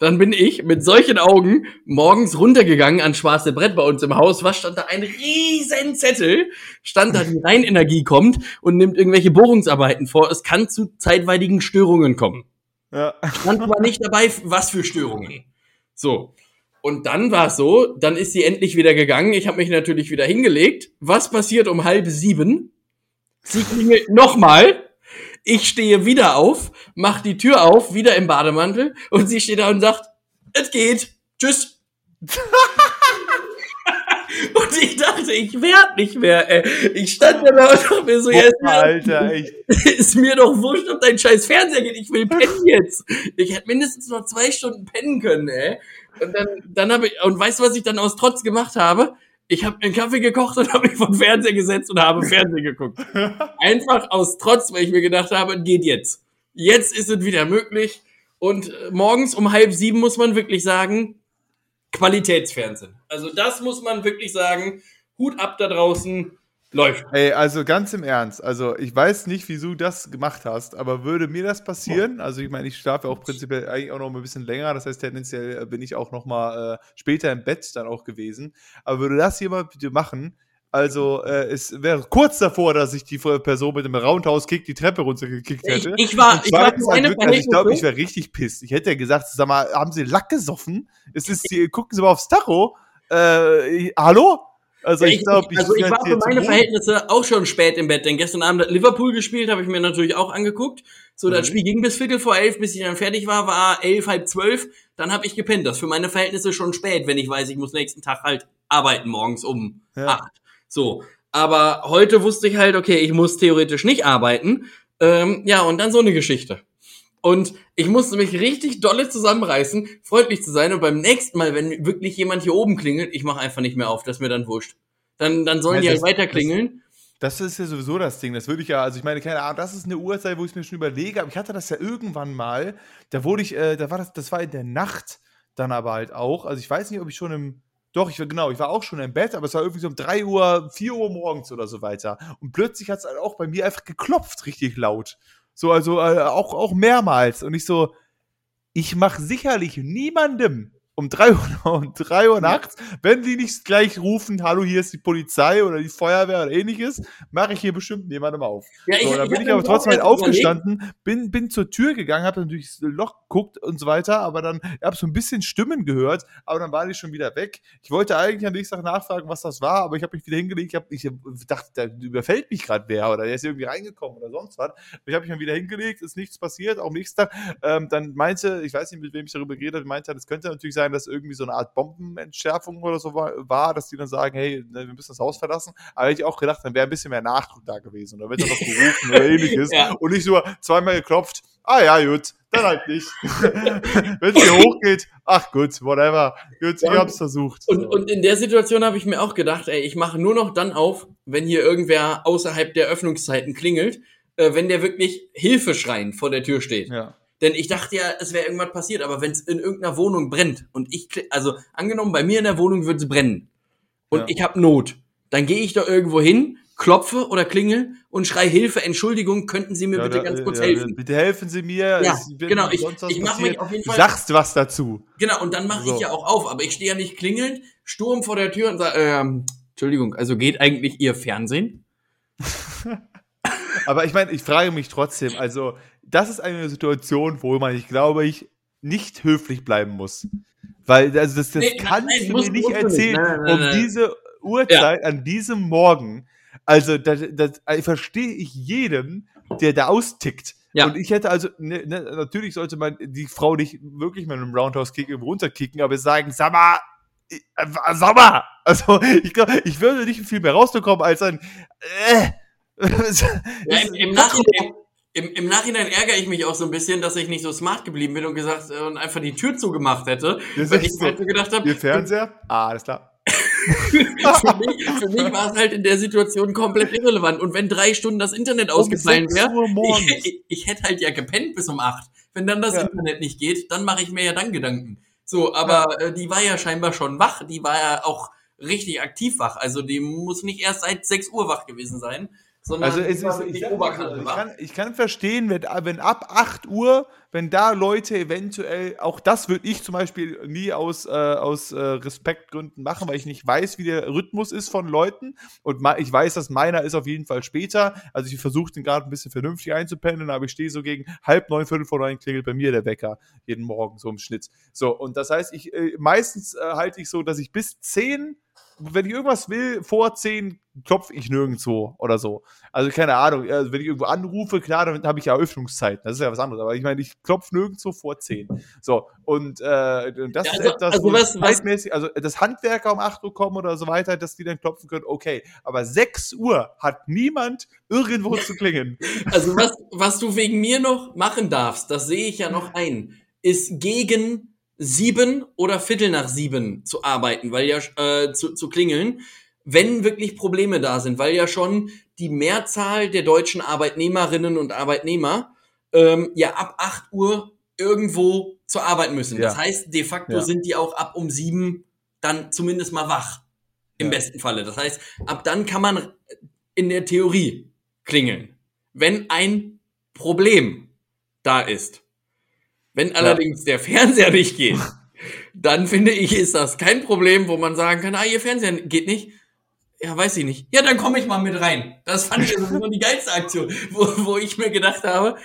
Dann bin ich mit solchen Augen morgens runtergegangen an schwarze Brett bei uns im Haus. Was stand da? Ein riesen Zettel. Stand da, die Rheinenergie kommt und nimmt irgendwelche Bohrungsarbeiten vor. Es kann zu zeitweiligen Störungen kommen. Ja. Stand aber nicht dabei, was für Störungen. So. Und dann war es so, dann ist sie endlich wieder gegangen. Ich habe mich natürlich wieder hingelegt. Was passiert um halb sieben? Sie klingelt nochmal. Ich stehe wieder auf, mach die Tür auf, wieder im Bademantel und sie steht da und sagt, es geht. Tschüss. Und ich dachte, ich werde nicht mehr, ey. Ich stand da und dachte mir so, ja, ist, Alter, echt. ist mir doch wurscht, ob dein scheiß Fernseher geht. Ich will pennen jetzt. Ich hätte mindestens noch zwei Stunden pennen können, ey. Und dann, dann habe ich, und weißt du, was ich dann aus Trotz gemacht habe? Ich habe einen Kaffee gekocht und habe mich vom Fernseher gesetzt und habe Fernsehen geguckt. Einfach aus Trotz, weil ich mir gedacht habe, geht jetzt. Jetzt ist es wieder möglich. Und morgens um halb sieben muss man wirklich sagen, Qualitätsfernsehen. Also das muss man wirklich sagen. Hut ab da draußen. Läuft. Ey, also ganz im Ernst, also ich weiß nicht, wieso du das gemacht hast, aber würde mir das passieren, also ich meine, ich schlafe auch prinzipiell eigentlich auch noch ein bisschen länger, das heißt tendenziell bin ich auch noch mal äh, später im Bett dann auch gewesen, aber würde das jemand bitte machen, also äh, es wäre kurz davor, dass ich die Person mit dem Roundhouse-Kick die Treppe runtergekickt hätte. Ich, ich war, ich war keine wirklich, also ich glaube, ich wäre richtig pisst. Ich hätte ja gesagt, sag mal, haben Sie Lack gesoffen? Es ist, die, gucken Sie mal aufs Tacho. Äh, hallo? Also ich, ich glaube, ich, also ich war für meine. Verhältnisse auch schon spät im Bett, denn gestern Abend hat Liverpool gespielt, habe ich mir natürlich auch angeguckt. So, das Mhm. Spiel ging bis Viertel vor elf, bis ich dann fertig war, war elf, halb zwölf. Dann habe ich gepennt. Das ist für meine Verhältnisse schon spät, wenn ich weiß, ich muss nächsten Tag halt arbeiten morgens um Ja. acht. So, aber heute wusste ich halt, okay, ich muss theoretisch nicht arbeiten. Ähm, ja, und dann so eine Geschichte. Und ich musste mich richtig dolle zusammenreißen, freundlich zu sein. Und beim nächsten Mal, wenn wirklich jemand hier oben klingelt, ich mache einfach nicht mehr auf, das ist mir dann wurscht. Dann, dann sollen Ja, die halt das- weiter klingeln. Das ist ja sowieso das Ding. Das würde ich ja, also ich meine, keine Ahnung, das ist eine Uhrzeit, wo ich es mir schon überlege, aber ich hatte das ja irgendwann mal, da wurde ich, äh, da war das, das war in der Nacht dann aber halt auch. Also ich weiß nicht, ob ich schon im, doch, ich war genau, ich war auch schon im Bett, aber es war irgendwie so um 3 Uhr, 4 Uhr morgens oder so weiter. Und plötzlich hat es halt auch bei mir einfach geklopft, richtig laut. So, also äh, auch, auch mehrmals. Und ich so, ich mache sicherlich niemandem um 3 Uhr, um 3 Uhr nachts, wenn die nicht gleich rufen, hallo, hier ist die Polizei oder die Feuerwehr oder ähnliches, mache ich hier bestimmt niemandem auf. Ja, So, dann hab bin ich aber trotzdem halt aufgestanden, bin, bin zur Tür gegangen, habe dann durchs Loch geguckt und so weiter, aber dann habe so ein bisschen Stimmen gehört, aber dann waren die schon wieder weg. Ich wollte eigentlich am nächsten Tag nachfragen, was das war, aber ich habe mich wieder hingelegt, ich, hab, ich dachte, da überfällt mich gerade wer oder der ist irgendwie reingekommen oder sonst was. Ich habe mich dann wieder hingelegt, ist nichts passiert, auch am nächsten Tag. Ähm, dann meinte, ich weiß nicht, mit wem ich darüber geredet habe, meinte, es könnte natürlich sein, dass irgendwie so eine Art Bombenentschärfung oder so war, war dass die dann sagen, hey, ne, wir müssen das Haus verlassen. Aber hätte ich auch gedacht, dann wäre ein bisschen mehr Nachdruck da gewesen oder wird er noch gerufen oder ähnliches. Ja. Und nicht nur zweimal geklopft, ah ja, gut, dann halt nicht. Wenn es hier hochgeht, ach gut, whatever. Gut, ich Ja. hab's versucht. Und, So. und in der Situation habe ich mir auch gedacht, ey, ich mache nur noch dann auf, wenn hier irgendwer außerhalb der Öffnungszeiten klingelt, äh, wenn der wirklich Hilfe schreien vor der Tür steht. ja. Denn ich dachte ja, es wäre irgendwas passiert, aber wenn es in irgendeiner Wohnung brennt und ich, also angenommen, bei mir in der Wohnung würde es brennen und Ja. ich habe Not, dann gehe ich da irgendwo hin, klopfe oder klingel und schrei Hilfe, Entschuldigung, könnten Sie mir Ja, bitte da- ganz kurz ja, helfen? Bitte helfen Sie mir. Ja, genau, ich- was ich mach passiert. mich auf jeden Du Fall- sagst was dazu. Genau, und dann mache So. ich ja auch auf, aber ich stehe ja nicht klingelnd, Sturm vor der Tür und sage, ähm, Entschuldigung, also geht eigentlich Ihr Fernsehen? Aber ich meine, ich frage mich trotzdem, also, das ist eine Situation, wo man, ich glaube, ich nicht höflich bleiben muss. Weil, also, das, das Nee, kannst nein, du mir nicht erzählen, Nein, nein, um diese Uhrzeit an diesem Morgen. Also, das, das also, verstehe ich jeden, der da austickt. Ja. Und ich hätte also, ne, ne, natürlich sollte man die Frau nicht wirklich mit einem Roundhouse-Kick runterkicken, aber sagen, sag mal, äh, sag mal. Also, ich glaube, ich würde nicht viel mehr rausbekommen als ein, äh, Ja, im, im, Nachhinein, im, Im Nachhinein ärgere ich mich auch so ein bisschen, dass ich nicht so smart geblieben bin und gesagt äh, und einfach die Tür zugemacht hätte. Das Weil ich so. halt so gedacht habe, Ihr Fernseher? Ah, alles klar. für mich, für mich war es halt in der Situation komplett irrelevant. Und wenn drei Stunden das Internet ausgefallen 6 wäre, ich, ich, ich hätte halt ja gepennt bis um acht. Wenn dann das Ja. Internet nicht geht, dann mache ich mir ja dann Gedanken. So, aber äh, die war ja scheinbar schon wach. Die war ja auch richtig aktiv wach. Also die muss nicht erst seit 6 Uhr wach gewesen sein, sondern Also es ist, ich, Oberkante ich, kann, ich kann verstehen, wenn, wenn ab 8 Uhr, wenn da Leute eventuell, auch das würde ich zum Beispiel nie aus, äh, aus äh, Respektgründen machen, weil ich nicht weiß, wie der Rhythmus ist von Leuten. Und ich weiß, dass meiner ist auf jeden Fall später, also ich versuche den gerade ein bisschen vernünftig einzupendeln, aber ich stehe so gegen halb neun, viertel vor neun klingelt bei mir der Wecker, jeden Morgen so im Schnitt. So, und das heißt, ich äh, meistens äh, halte ich so, dass ich bis 10 wenn ich irgendwas will, vor 10 klopfe ich nirgendwo oder so. Also keine Ahnung, also wenn ich irgendwo anrufe, klar, dann habe ich ja Eröffnungszeiten, das ist ja was anderes, aber ich meine, ich klopfe nirgendwo vor 10. So, und äh, und das Ja, ist also- etwas, also was- zeitmäßig, also das Handwerker um 8 Uhr kommen oder so weiter, dass die dann klopfen können, okay, aber 6 Uhr hat niemand irgendwo zu klingen. Also was, was du wegen mir noch machen darfst, das sehe ich ja noch ein, ist gegen sieben oder Viertel nach sieben zu arbeiten, weil ja äh, zu, zu klingeln, wenn wirklich Probleme da sind, weil ja schon die Mehrzahl der deutschen Arbeitnehmerinnen und Arbeitnehmer ähm, ja ab 8 Uhr irgendwo zur Arbeit müssen. Das Ja. heißt, de facto Ja. sind die auch ab um sieben dann zumindest mal wach. Im Ja. besten Falle. Das heißt, ab dann kann man in der Theorie klingeln, wenn ein Problem da ist. Wenn allerdings der Fernseher nicht geht, dann finde ich, ist das kein Problem, wo man sagen kann, ah, ihr Fernseher geht nicht. Ja, weiß ich nicht. Ja, dann komme ich mal mit rein. Das fand ich sowieso die geilste Aktion, wo, wo ich mir gedacht habe,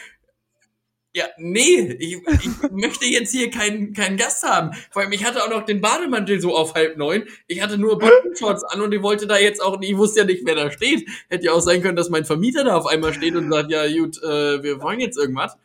Ja, nee, ich, ich möchte jetzt hier keinen keinen Gast haben. Vor allem, ich hatte auch noch den Bademantel so auf halb neun. Ich hatte nur Boxershorts an und ich wollte da jetzt auch, ich wusste ja nicht, wer da steht. Hätte ja auch sein können, dass mein Vermieter da auf einmal steht und sagt, ja gut, äh, wir wollen jetzt irgendwas.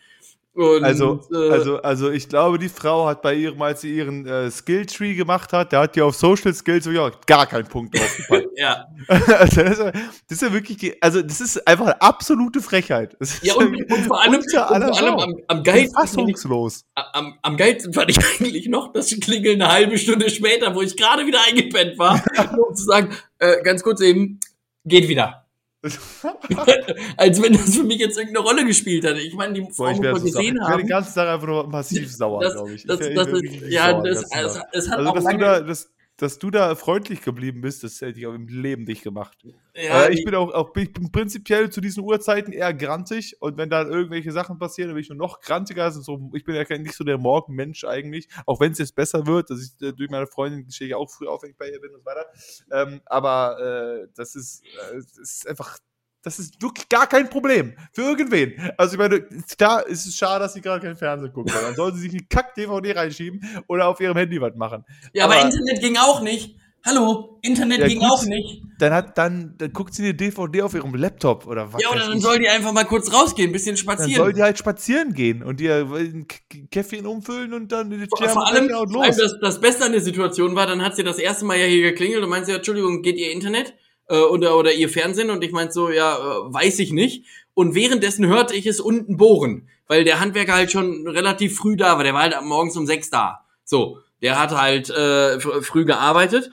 Und, also, äh, also, also ich glaube, die Frau hat bei ihrem, als sie ihren äh, Skilltree gemacht hat, da hat die auf Social Skills ja, gar keinen Punkt draufgepackt. ja. also das, ist, das, ist, ja wirklich, also das ist einfach eine absolute Frechheit. ja, und, und, vor allem, und vor allem am, am geilsten. Fassungslos. am, am geilsten fand ich eigentlich noch das Klingeln eine halbe Stunde später, wo ich gerade wieder eingepennt war, um zu sagen, äh, ganz kurz eben, geht wieder. Als wenn das für mich jetzt irgendeine Rolle gespielt hat. Ich meine, die Frau muss man gesehen haben. Ich werde den ganzen Tag einfach nur massiv sauer, glaube ich. Das, ich das, das ist, ja, sauer, das, also, es hat also, auch lange... Da, das, dass du da freundlich geblieben bist, das hätte ich auch im Leben nicht gemacht. Ja, äh, ich, bin auch, auch ich bin prinzipiell zu diesen Uhrzeiten eher grantig und wenn da irgendwelche Sachen passieren, dann bin ich nur noch grantiger. Also so, ich bin ja nicht so der Morgenmensch eigentlich, auch wenn es jetzt besser wird, dass ich äh, durch meine Freundin stehe ich auch früh auf, wenn ich bei ihr bin und so weiter. Ähm, aber äh, das ist, äh, das ist einfach das ist wirklich gar kein Problem. Für irgendwen. Also ich meine, da ist es schade, dass sie gerade kein Fernsehen gucken. Dann sollen sie sich eine Kack-DVD reinschieben oder auf ihrem Handy was machen. Ja, aber, aber Internet ging auch nicht. Hallo, Internet ja, ging gut, auch nicht. Dann hat dann, dann guckt sie eine DVD auf ihrem Laptop oder was. Ja, oder dann soll die einfach mal kurz rausgehen, ein bisschen spazieren. Dann soll die halt spazieren gehen und ihr ein Käffchen umfüllen und dann die vor, vor allem, und los. Das, das Beste an der Situation war, dann hat sie das erste Mal ja hier geklingelt und meinte, Entschuldigung, geht ihr Internet? Äh, oder, oder ihr Fernsehen und ich meinte so, ja, äh, weiß ich nicht. Und währenddessen hörte ich es unten bohren, weil der Handwerker halt schon relativ früh da war. Der war halt morgens um sechs da. So, der hat halt äh, früh gearbeitet.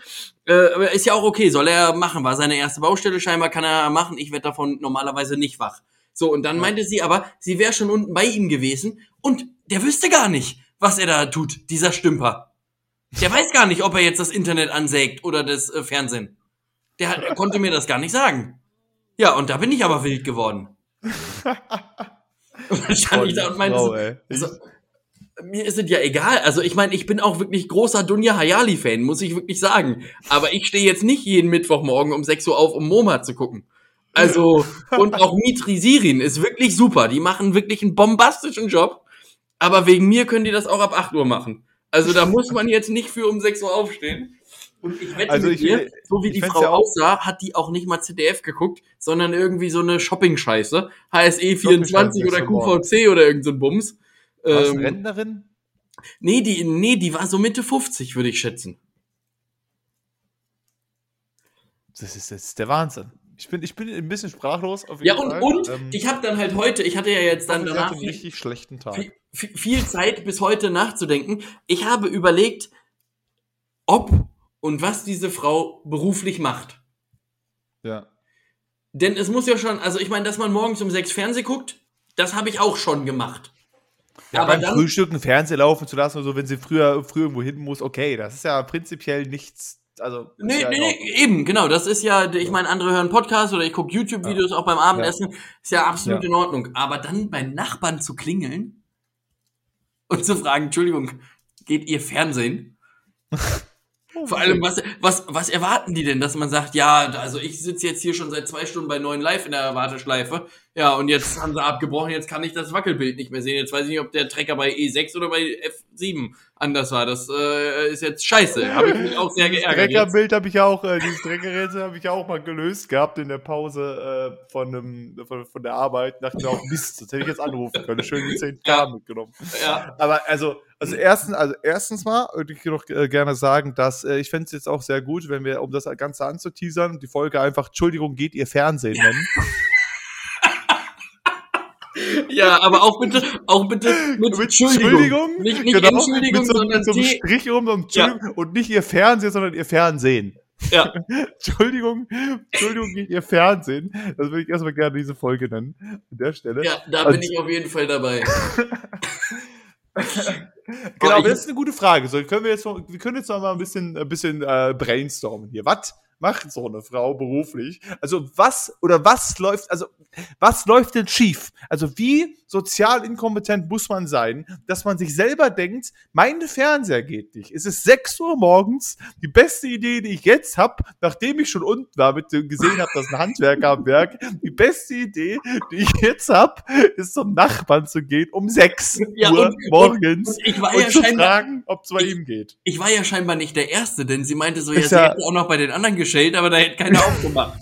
Äh, ist ja auch okay, soll er machen. War seine erste Baustelle scheinbar, kann er machen. Ich werde davon normalerweise nicht wach. So, und dann meinte sie aber, sie wäre schon unten bei ihm gewesen und der wüsste gar nicht, was er da tut, dieser Stümper. Der weiß gar nicht, ob er jetzt das Internet ansägt oder das äh, Fernsehen. Der, hat, er konnte mir das gar nicht sagen. Ja, und da bin ich aber wild geworden. Wahrscheinlich da und meinte so, also, mir ist es ja egal. Also ich meine, ich bin auch wirklich großer Dunja Hayali-Fan, muss ich wirklich sagen. Aber ich stehe jetzt nicht jeden Mittwochmorgen um 6 Uhr auf, um MoMA zu gucken. Also, und auch Mitri Sirin ist wirklich super. Die machen wirklich einen bombastischen Job. Aber wegen mir können die das auch ab 8 Uhr machen. Also da muss man jetzt nicht für um 6 Uhr aufstehen. Und ich wette also mit ich, dir, so wie die Frau ja aussah, hat die auch nicht mal ZDF geguckt, sondern irgendwie so eine Shopping-Scheiße. HSE 24 oder QVC oder irgend so ein Bums. Was, ähm, Rentnerin? Nee, die, nee, die war so Mitte 50, würde ich schätzen. Das ist, das ist der Wahnsinn. Ich bin, ich bin ein bisschen sprachlos. ja, und, Fall. und ähm, ich habe dann halt heute, ich hatte ja jetzt dann danach einen richtig schlechten Tag. Viel, viel Zeit bis heute nachzudenken. Ich habe überlegt, ob und was diese Frau beruflich macht. Ja. Denn es muss ja schon, also ich meine, dass man morgens um sechs Fernseh guckt, das habe ich auch schon gemacht. Ja, aber beim dann, Frühstück ein Fernseher laufen zu lassen oder so, wenn sie früher, früher irgendwo hin muss, okay, das ist ja prinzipiell nichts. Also, nee, ja nee, nee, eben, genau. Das ist ja, ich meine, andere hören Podcasts oder ich gucke YouTube-Videos ja. auch beim Abendessen. Ja. Ist ja absolut in Ordnung. Aber dann beim Nachbarn zu klingeln und zu fragen, Entschuldigung, geht ihr Fernsehen? Oh, Vor allem, was, was, was erwarten die denn, dass man sagt, ja, also ich sitze jetzt hier schon seit zwei Stunden bei neuen Live in der Warteschleife, ja, und jetzt haben sie abgebrochen, jetzt kann ich das Wackelbild nicht mehr sehen. Jetzt weiß ich nicht, ob der Trecker bei E6 oder bei F7 anders war. Das äh, ist jetzt scheiße. Habe ich mich auch sehr geärgert. Das Treckerbild habe ich auch, äh, dieses Treckerrätsel habe ich auch mal gelöst gehabt in der Pause äh, von, einem, von, von der Arbeit. Dachte mir auch, Mist, das hätte ich jetzt anrufen können. Schön die 10 K ja. mitgenommen. Ja. Aber also, also erstens, also erstens mal würde ich noch äh, gerne sagen, dass äh, ich fände es jetzt auch sehr gut, wenn wir, um das Ganze anzuteasern, die Folge einfach Entschuldigung, geht ihr Fernsehen nennen. Ja, aber auch bitte, auch bitte mit, mit Entschuldigung. Entschuldigung. Nicht, nicht genau, Entschuldigung, mit so, sondern mit so einem Strich um und, ja. und nicht ihr Fernsehen, sondern ihr Fernsehen. Ja. Entschuldigung, Entschuldigung, ihr Fernsehen. Das würde ich erstmal gerne diese Folge nennen. An der Stelle. Ja, da bin ich auf jeden Fall dabei. genau, aber das ist eine gute Frage. So, können wir jetzt noch, wir können jetzt noch mal ein bisschen, ein bisschen äh, brainstormen hier. Was macht so eine Frau beruflich? Also was oder was läuft, also was läuft denn schief? Also wie sozial inkompetent muss man sein, dass man sich selber denkt, mein Fernseher geht nicht. Es ist 6 Uhr morgens, die beste Idee, die ich jetzt habe, nachdem ich schon unten war, mit gesehen habe, dass ein Handwerker am Werk, die beste Idee, die ich jetzt habe, ist zum Nachbarn zu gehen um 6 ja, Uhr und, morgens und, und, ich war ja zu fragen, ob es bei ihm geht. Ich war ja scheinbar nicht der Erste, denn sie meinte so, ja, sie hätte auch noch bei den anderen geschält, aber da hätte keiner aufgemacht.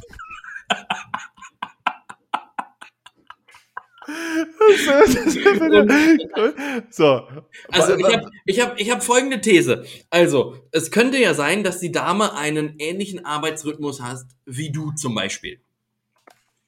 so. Also ich habe ich hab, ich hab folgende These. Also, es könnte ja sein, dass die Dame einen ähnlichen Arbeitsrhythmus hat wie du zum Beispiel.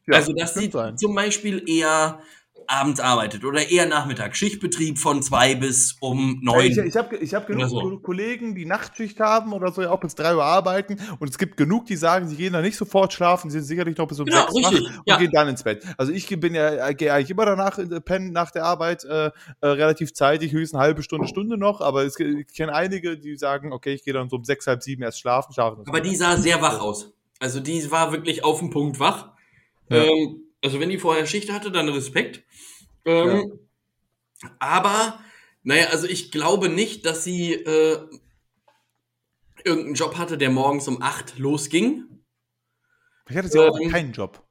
Ja, also, dass sie zum Beispiel eher abends arbeitet oder eher Nachmittag. Schichtbetrieb von zwei bis um neun. Ich, ich habe ich hab genug so. Kollegen, die Nachtschicht haben oder so, ja auch bis drei Uhr arbeiten. Und es gibt genug, die sagen, sie gehen da nicht sofort schlafen, sie sind sicherlich noch bis um genau, sechs richtig, und ja. gehen dann ins Bett. Also ich bin ja, gehe eigentlich immer danach äh, pennen nach der Arbeit äh, äh, relativ zeitig, höchstens eine halbe Stunde, Stunde noch. Aber es, ich kenne einige, die sagen, okay, ich gehe dann so um sechs, halb sieben erst schlafen. schlafen aber die sah sehr wach aus. Also die war wirklich auf den Punkt wach. Ja. Ähm, also wenn die vorher Schicht hatte, dann Respekt. Ähm, ja. Aber, naja, also ich glaube nicht, dass sie äh, irgendeinen Job hatte, der morgens um 8 losging. Ich hatte sie ähm, auch keinen Job.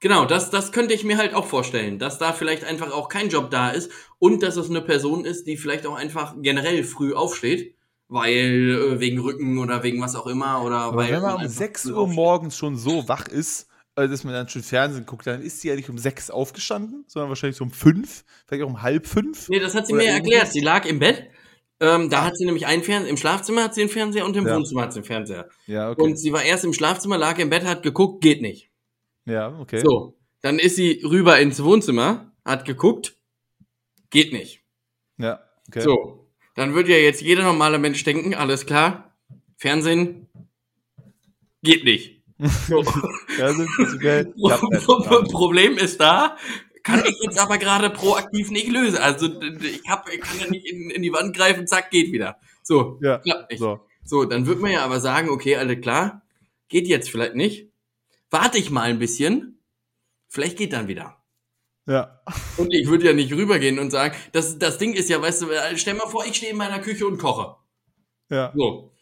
Genau, das, das könnte ich mir halt auch vorstellen, dass da vielleicht einfach auch kein Job da ist und dass es eine Person ist, die vielleicht auch einfach generell früh aufsteht, weil äh, wegen Rücken oder wegen was auch immer oder Aber weil wenn man um 6 Uhr morgens schon so wach ist, dass man dann schon Fernsehen guckt, dann ist sie ja nicht um sechs aufgestanden, sondern wahrscheinlich so um fünf, vielleicht auch um halb fünf. Nee, das hat sie mir erklärt. Sie lag im Bett. Ähm, da ah. hat sie nämlich einen Fernseher, im Schlafzimmer hat sie einen Fernseher und im ja. Wohnzimmer hat sie einen Fernseher. Ja, okay. Und sie war erst im Schlafzimmer, lag im Bett, hat geguckt, geht nicht. Ja, okay. So, dann ist sie rüber ins Wohnzimmer, hat geguckt, geht nicht. Ja, okay. So, dann wird ja jetzt jeder normale Mensch denken, alles klar, Fernsehen geht nicht. So. ja, Problem ist da, kann ich jetzt aber gerade proaktiv nicht lösen. Also ich, hab, ich kann ja nicht in, in die Wand greifen, zack, geht wieder. So, ja, klappt nicht. So. so, dann wird man ja aber sagen, okay, alle klar, geht jetzt vielleicht nicht. Warte ich mal ein bisschen, vielleicht geht dann wieder. Ja. Und ich würde ja nicht rübergehen und sagen, das, das Ding ist ja, weißt du, stell mal vor, ich stehe in meiner Küche und koche. Ja. So.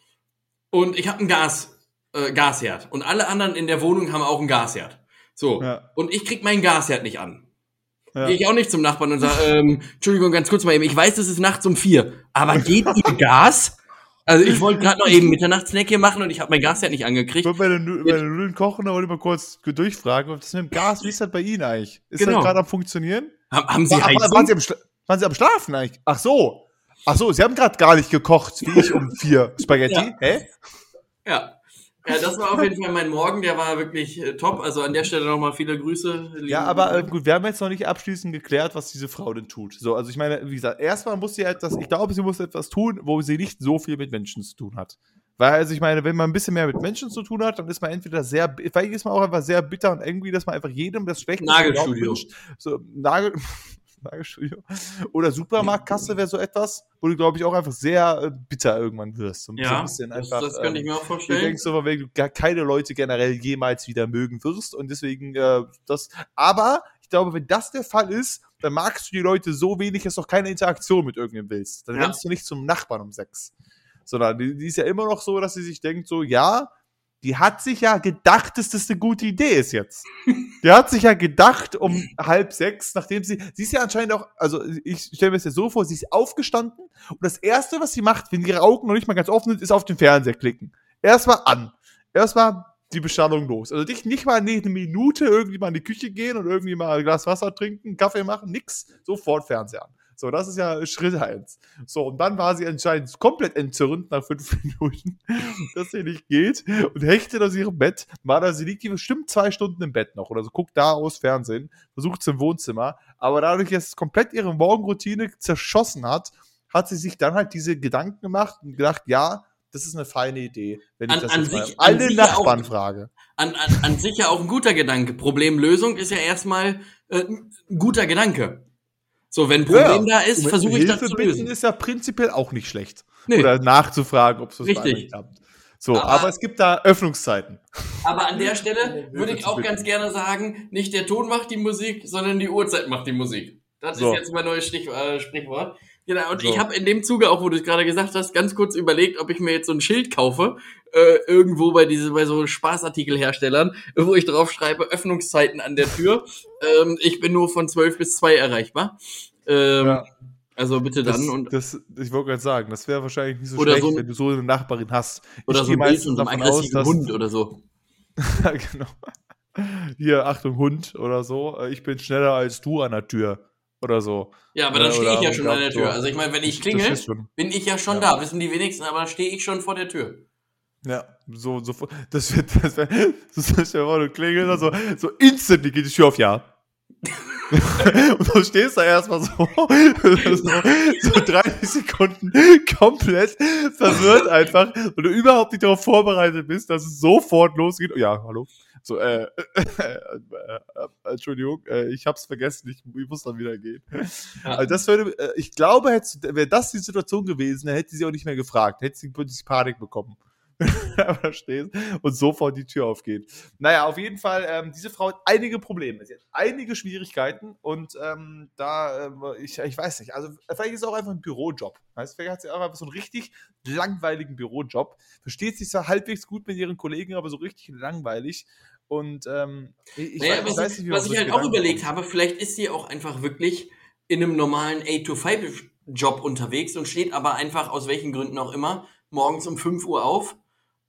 Und ich habe ein Gas, äh, Gasherd. Und alle anderen in der Wohnung haben auch einen Gasherd. So. Ja. Und ich krieg meinen Gasherd nicht an. Ja. Gehe ich auch nicht zum Nachbarn und sage, ähm, Entschuldigung, ganz kurz mal eben, ich weiß, es ist nachts um vier, aber geht ihr Gas? Also ich wollte gerade noch eben Mitternachtssnack hier machen und ich habe mein Gas ja nicht angekriegt. Ich wollte meine, meine Nudeln kochen, da wollte ich mal kurz durchfragen, ob das mit dem Gas, wie ist das bei Ihnen eigentlich? Ist genau. das gerade am Funktionieren? Haben, haben Sie War, waren, Sie am waren Sie am Schlafen eigentlich? Ach so. Ach so, Sie haben gerade gar nicht gekocht, wie ich um vier Spaghetti. Ja. Hä? Ja. Ja, das war auf jeden Fall mein Morgen, der war wirklich äh, top. Also an der Stelle nochmal viele Grüße. Ja, aber äh, gut, wir haben jetzt noch nicht abschließend geklärt, was diese Frau denn tut. So, also ich meine, wie gesagt, erstmal muss sie etwas, ich glaube, sie muss etwas tun, wo sie nicht so viel mit Menschen zu tun hat. Weil, also ich meine, wenn man ein bisschen mehr mit Menschen zu tun hat, dann ist man entweder sehr, vielleicht ist man auch einfach sehr bitter und irgendwie, dass man einfach jedem das Schlechteste Nagelstudio. So, Nagel, Nagelstudio. Oder Supermarktkasse wäre so etwas, wo du, glaube ich, auch einfach sehr äh, bitter irgendwann wirst. So ja, das, einfach, das kann ich mir auch vorstellen. Du denkst so, weil du gar keine Leute generell jemals wieder mögen wirst und deswegen äh, das. Aber ich glaube, wenn das der Fall ist, dann magst du die Leute so wenig, dass du auch keine Interaktion mit irgendjemandem willst. Dann ja. rennst du nicht zum Nachbarn um sechs. Sondern die, die ist ja immer noch so, dass sie sich denkt, so, ja, die hat sich ja gedacht, dass das eine gute Idee ist jetzt. Die hat sich ja gedacht um halb sechs, nachdem sie, sie ist ja anscheinend auch, also ich stelle mir das ja so vor, sie ist aufgestanden und das erste, was sie macht, wenn ihre Augen noch nicht mal ganz offen sind, ist auf den Fernseher klicken. Erstmal an. Erstmal die Bestellung los. Also dich nicht mal eine Minute irgendwie mal in die Küche gehen und irgendwie mal ein Glas Wasser trinken, Kaffee machen, nix, sofort Fernseher an. So, das ist ja Schritt eins. So, und dann war sie anscheinend komplett entzürnt nach fünf Minuten, dass sie nicht geht und hechtet aus ihrem Bett. War sie liegt bestimmt zwei Stunden im Bett noch oder so, guckt da aus Fernsehen, versucht es im Wohnzimmer. Aber dadurch, dass es komplett ihre Morgenroutine zerschossen hat, hat sie sich dann halt diese Gedanken gemacht und gedacht, ja, das ist eine feine Idee, wenn ich an, das an sich, alle Nachbarn auch, frage. An, an, an sich ja auch ein guter Gedanke. Problemlösung ist ja erstmal äh, ein guter Gedanke. So, wenn ein Problem ja, da ist, versuche ich das zu lösen. ist ja prinzipiell auch nicht schlecht. Nee. Oder nachzufragen, ob es Richtig. klappt. So, aber, aber, es gibt da Öffnungszeiten. Aber an der Stelle würde ich auch ganz gerne sagen, nicht der Ton macht die Musik, sondern die Uhrzeit macht die Musik. Das so. ist jetzt mein neues Stich, äh, Sprichwort. Genau, und so. ich habe in dem Zuge auch, wo du es gerade gesagt hast, ganz kurz überlegt, ob ich mir jetzt so ein Schild kaufe, äh, irgendwo bei diese, bei so Spaßartikelherstellern, wo ich drauf schreibe, Öffnungszeiten an der Tür. ähm, ich bin nur von 12 bis 2 erreichbar. Ähm, ja. Also bitte dann das, und. Das, ich wollte gerade sagen, das wäre wahrscheinlich nicht so schlecht, so ein, wenn du so eine Nachbarin hast. Oder ich so ein Bild von so einem aggressiven aus, Hund oder so. genau. Hier, Achtung, Hund oder so. Äh, ich bin schneller als du an der Tür oder so. Ja, aber dann stehe ich ja schon an der Tür. Also ich meine, wenn ich klingel, bin ich ja schon ja. da. Wissen die wenigsten, aber dann stehe ich schon vor der Tür. Ja, so, so, das wird, das wird, das ist ja, du klingelst, also, so instantly geht die Tür auf, ja. und du stehst da erstmal so, so, so 30 Sekunden komplett verwirrt einfach, weil du überhaupt nicht darauf vorbereitet bist, dass es sofort losgeht. Ja, hallo. So, äh, äh, äh, Entschuldigung, äh, ich hab's vergessen, ich, ich muss dann wieder gehen. Ja. Also das würde, äh, ich glaube, wäre das die Situation gewesen, dann hätte sie auch nicht mehr gefragt, hätte sie wirklich Panik bekommen. Verstehst? Und sofort die Tür aufgeht. Naja, auf jeden Fall, ähm, diese Frau hat einige Probleme. Sie hat einige Schwierigkeiten und ähm, da, äh, ich, ich weiß nicht, also vielleicht ist es auch einfach ein Bürojob. Weißt? Vielleicht hat sie auch einfach so einen richtig langweiligen Bürojob. Versteht sich zwar halbwegs gut mit ihren Kollegen, aber so richtig langweilig. Und ähm, ich, naja, weiß, weiß, nicht, wie was ich halt auch überlegt habe, vielleicht ist sie auch einfach wirklich in einem normalen 8-to-5-Job unterwegs und steht aber einfach aus welchen Gründen auch immer morgens um 5 Uhr auf